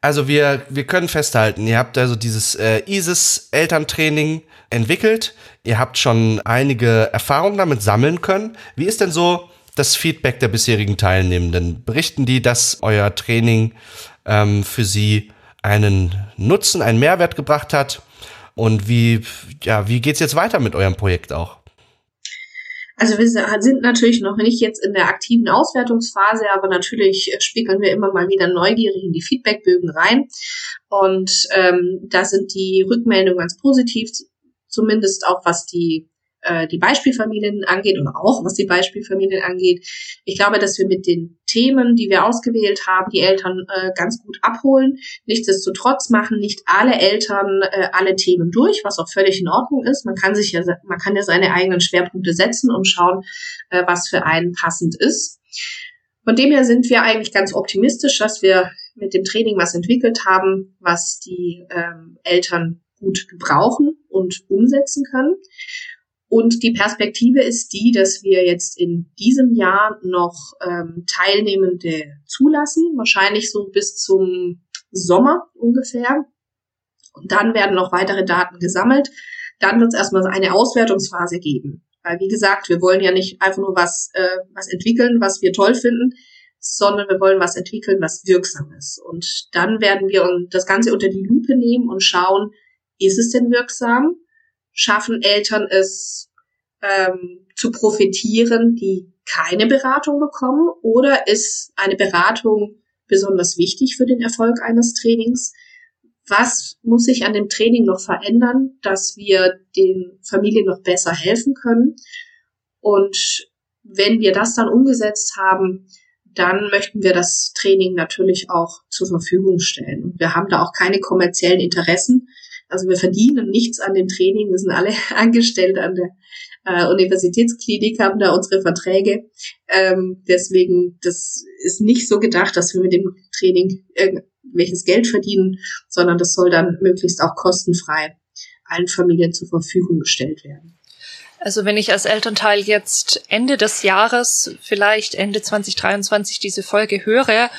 Also wir, wir können festhalten, ihr habt also dieses äh, ISIS-Elterntraining entwickelt. Ihr habt schon einige Erfahrungen damit sammeln können. Wie ist denn so das Feedback der bisherigen Teilnehmenden? Berichten die, dass euer Training ähm, für sie einen Nutzen, einen Mehrwert gebracht hat? Und wie, ja, wie geht's jetzt weiter mit eurem Projekt auch? Also wir sind natürlich noch nicht jetzt in der aktiven Auswertungsphase, aber natürlich spiegeln wir immer mal wieder neugierig in die Feedbackbögen rein. Und ähm, da sind die Rückmeldungen ganz positiv zumindest auch was die äh, die Beispielfamilien angeht und auch was die Beispielfamilien angeht. Ich glaube, dass wir mit den Themen, die wir ausgewählt haben, die Eltern äh, ganz gut abholen. Nichtsdestotrotz machen nicht alle Eltern äh, alle Themen durch, was auch völlig in Ordnung ist. Man kann sich ja, man kann ja seine eigenen Schwerpunkte setzen und schauen, äh, was für einen passend ist. Von dem her sind wir eigentlich ganz optimistisch, dass wir mit dem Training was entwickelt haben, was die ähm, Eltern gut gebrauchen und umsetzen können. Und die Perspektive ist die, dass wir jetzt in diesem Jahr noch ähm, Teilnehmende zulassen, wahrscheinlich so bis zum Sommer ungefähr. Und dann werden noch weitere Daten gesammelt. Dann wird es erstmal eine Auswertungsphase geben. Weil, wie gesagt, wir wollen ja nicht einfach nur was, äh, was entwickeln, was wir toll finden, sondern wir wollen was entwickeln, was wirksam ist. Und dann werden wir das Ganze unter die Lupe nehmen und schauen, ist es denn wirksam? Schaffen Eltern es ähm, zu profitieren, die keine Beratung bekommen? Oder ist eine Beratung besonders wichtig für den Erfolg eines Trainings? Was muss sich an dem Training noch verändern, dass wir den Familien noch besser helfen können? Und wenn wir das dann umgesetzt haben, dann möchten wir das Training natürlich auch zur Verfügung stellen. Wir haben da auch keine kommerziellen Interessen. Also wir verdienen nichts an dem Training. Wir sind alle (laughs) angestellt an der äh, Universitätsklinik, haben da unsere Verträge. Ähm, deswegen, das ist nicht so gedacht, dass wir mit dem Training irgendwelches Geld verdienen, sondern das soll dann möglichst auch kostenfrei allen Familien zur Verfügung gestellt werden. Also wenn ich als Elternteil jetzt Ende des Jahres, vielleicht Ende 2023 diese Folge höre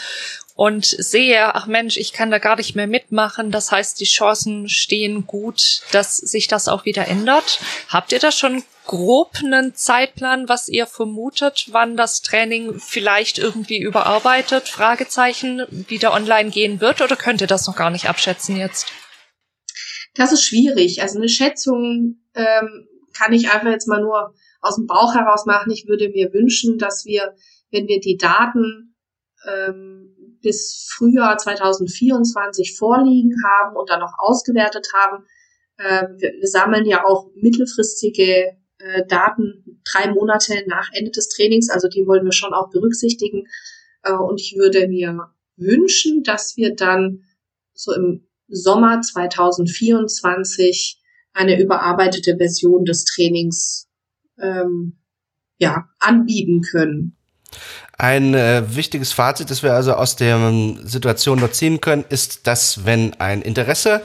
und sehe, ach Mensch, ich kann da gar nicht mehr mitmachen. Das heißt, die Chancen stehen gut, dass sich das auch wieder ändert. Habt ihr da schon grob einen Zeitplan, was ihr vermutet, wann das Training vielleicht irgendwie überarbeitet, Fragezeichen, wieder online gehen wird oder könnt ihr das noch gar nicht abschätzen jetzt? Das ist schwierig. Also eine Schätzung ähm, kann ich einfach jetzt mal nur aus dem Bauch heraus machen. Ich würde mir wünschen, dass wir, wenn wir die Daten ähm, bis Frühjahr 2024 vorliegen haben und dann noch ausgewertet haben. Äh, wir, wir, sammeln ja auch mittelfristige äh, Daten drei Monate nach Ende des Trainings, also die wollen wir schon auch berücksichtigen. Äh, und ich würde mir wünschen, dass wir dann so im Sommer 2024 eine überarbeitete Version des Trainings ähm, ja, anbieten können. Ein äh, wichtiges Fazit, das wir also aus der Situation dort ziehen können, ist, dass wenn ein Interesse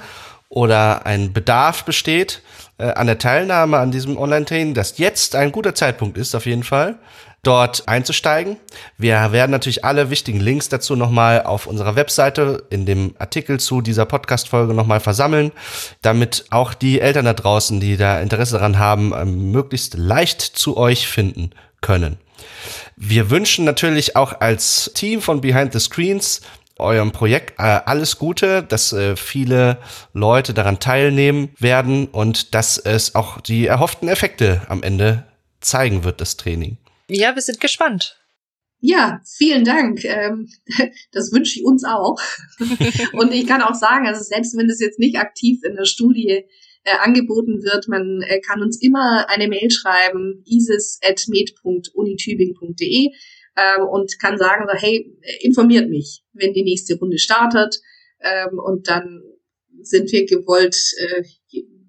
oder ein Bedarf besteht äh, an der Teilnahme an diesem Online-Training, dass jetzt ein guter Zeitpunkt ist, auf jeden Fall, dort einzusteigen. Wir werden natürlich alle wichtigen Links dazu nochmal auf unserer Webseite in dem Artikel zu dieser Podcast-Folge nochmal versammeln, damit auch die Eltern da draußen, die da Interesse daran haben, ähm, möglichst leicht zu euch finden können. Wir wünschen natürlich auch als Team von Behind the Screens eurem Projekt äh, alles Gute, dass äh, viele Leute daran teilnehmen werden und dass es auch die erhofften Effekte am Ende zeigen wird, das Training. Ja, wir sind gespannt. Ja, vielen Dank. Ähm, (laughs) das wünsche ich uns auch. (laughs) Und ich kann auch sagen, also selbst wenn es jetzt nicht aktiv in der Studie äh, angeboten wird, man äh, kann uns immer eine Mail schreiben, isis.med.unitübingen.de ähm, und kann sagen, so, hey, informiert mich, wenn die nächste Runde startet. Ähm, und dann sind wir gewollt, äh,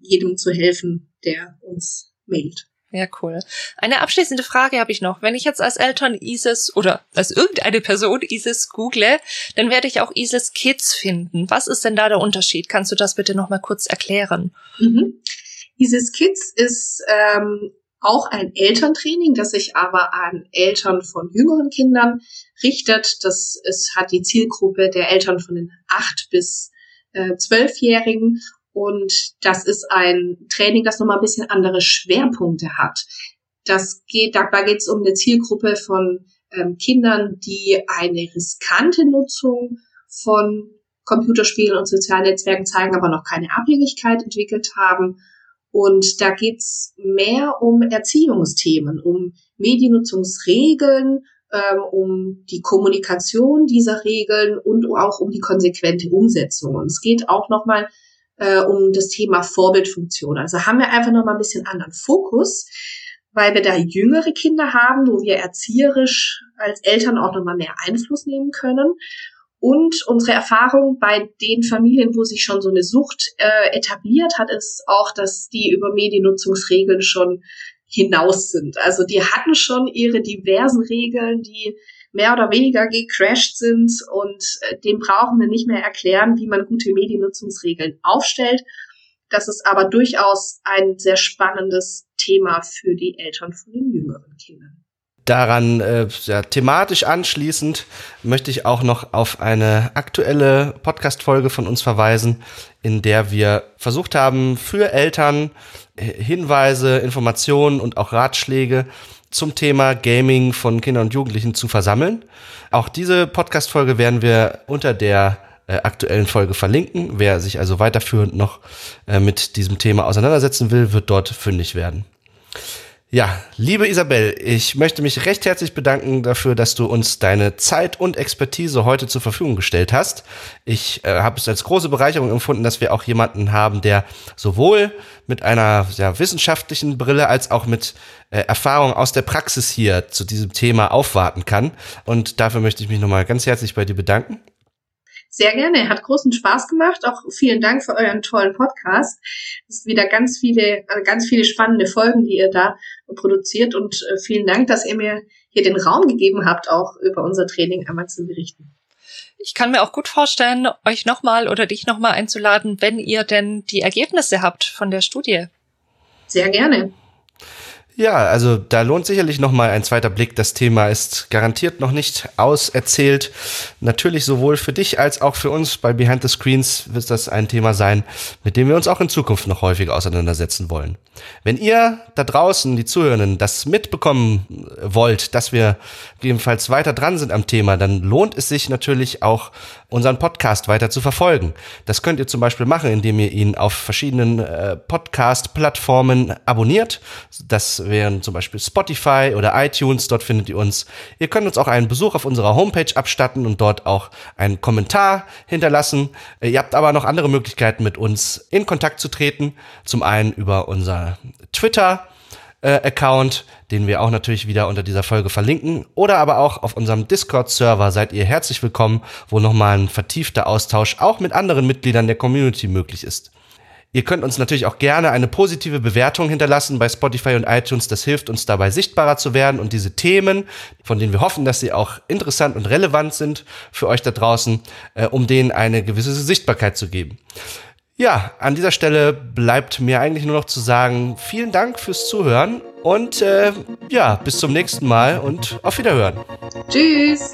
jedem zu helfen, der uns mailt. Ja, cool. Eine abschließende Frage habe ich noch. Wenn ich jetzt als Eltern ISIS oder als irgendeine Person ISIS google, dann werde ich auch ISIS Kids finden. Was ist denn da der Unterschied? Kannst du das bitte noch mal kurz erklären? Mhm. ISIS Kids ist ähm, auch ein Elterntraining, das sich aber an Eltern von jüngeren Kindern richtet. Das es hat die Zielgruppe der Eltern von den acht bis äh, zwölfjährigen und das ist ein Training, das nochmal ein bisschen andere Schwerpunkte hat. Das geht, dabei geht es um eine Zielgruppe von ähm, Kindern, die eine riskante Nutzung von Computerspielen und sozialen Netzwerken zeigen, aber noch keine Abhängigkeit entwickelt haben. Und da geht's mehr um Erziehungsthemen, um Mediennutzungsregeln, ähm, um die Kommunikation dieser Regeln und auch um die konsequente Umsetzung. Und es geht auch nochmal äh, um das Thema Vorbildfunktion. Also haben wir einfach noch mal ein bisschen anderen Fokus, weil wir da jüngere Kinder haben, wo wir erzieherisch als Eltern auch noch mal mehr Einfluss nehmen können. Und unsere Erfahrung bei den Familien, wo sich schon so eine Sucht äh, etabliert hat, ist auch, dass die über Mediennutzungsregeln schon hinaus sind. Also die hatten schon ihre diversen Regeln, die mehr oder weniger gecrashed sind und äh, dem brauchen wir nicht mehr erklären, wie man gute Mediennutzungsregeln aufstellt. Das ist aber durchaus ein sehr spannendes Thema für die Eltern von den jüngeren Kindern. Daran äh, ja, thematisch anschließend möchte ich auch noch auf eine aktuelle Podcast-Folge von uns verweisen, in der wir versucht haben, für Eltern äh, Hinweise, Informationen und auch Ratschläge zum Thema Gaming von Kindern und Jugendlichen zu versammeln. Auch diese Podcast-Folge werden wir unter der äh, aktuellen Folge verlinken. Wer sich also weiterführend noch äh, mit diesem Thema auseinandersetzen will, wird dort fündig werden. Ja, liebe Isabel, ich möchte mich recht herzlich bedanken dafür, dass du uns deine Zeit und Expertise heute zur Verfügung gestellt hast. Ich äh, habe es als große Bereicherung empfunden, dass wir auch jemanden haben, der sowohl mit einer ja, wissenschaftlichen Brille als auch mit äh, Erfahrung aus der Praxis hier zu diesem Thema aufwarten kann. Und dafür möchte ich mich nochmal ganz herzlich bei dir bedanken. Sehr gerne, hat großen Spaß gemacht. Auch vielen Dank für euren tollen Podcast. Es ist wieder ganz viele, äh, ganz viele spannende Folgen, die ihr da produziert. Und äh, vielen Dank, dass ihr mir hier den Raum gegeben habt, auch über unser Training einmal zu berichten. Ich kann mir auch gut vorstellen, euch nochmal oder dich nochmal einzuladen, wenn ihr denn die Ergebnisse habt von der Studie. Sehr gerne. Ja, also da lohnt sicherlich noch mal ein zweiter Blick. Das Thema ist garantiert noch nicht auserzählt. Natürlich sowohl für dich als auch für uns bei Behind the Screens wird das ein Thema sein, mit dem wir uns auch in Zukunft noch häufiger auseinandersetzen wollen. Wenn ihr da draußen, die Zuhörenden, das mitbekommen wollt, dass wir gegebenenfalls weiter dran sind am Thema, dann lohnt es sich natürlich auch, unseren Podcast weiter zu verfolgen. Das könnt ihr zum Beispiel machen, indem ihr ihn auf verschiedenen äh, Podcast-Plattformen abonniert. Das wären zum Beispiel Spotify oder iTunes, dort findet ihr uns. Ihr könnt uns auch einen Besuch auf unserer Homepage abstatten und dort auch einen Kommentar hinterlassen. Äh, ihr habt aber noch andere Möglichkeiten, mit uns in Kontakt zu treten. Zum einen über unser Twitter, äh, Account, den wir auch natürlich wieder unter dieser Folge verlinken. Oder aber auch auf unserem Discord-Server seid ihr herzlich willkommen, wo nochmal ein vertiefter Austausch auch mit anderen Mitgliedern der Community möglich ist. Ihr könnt uns natürlich auch gerne eine positive Bewertung hinterlassen bei Spotify und iTunes. Das hilft uns dabei, sichtbarer zu werden und diese Themen, von denen wir hoffen, dass sie auch interessant und relevant sind für euch da draußen, äh, um denen eine gewisse Sichtbarkeit zu geben. Ja, an dieser Stelle bleibt mir eigentlich nur noch zu sagen, vielen Dank fürs Zuhören und äh, ja, bis zum nächsten Mal und auf Wiederhören. Tschüss.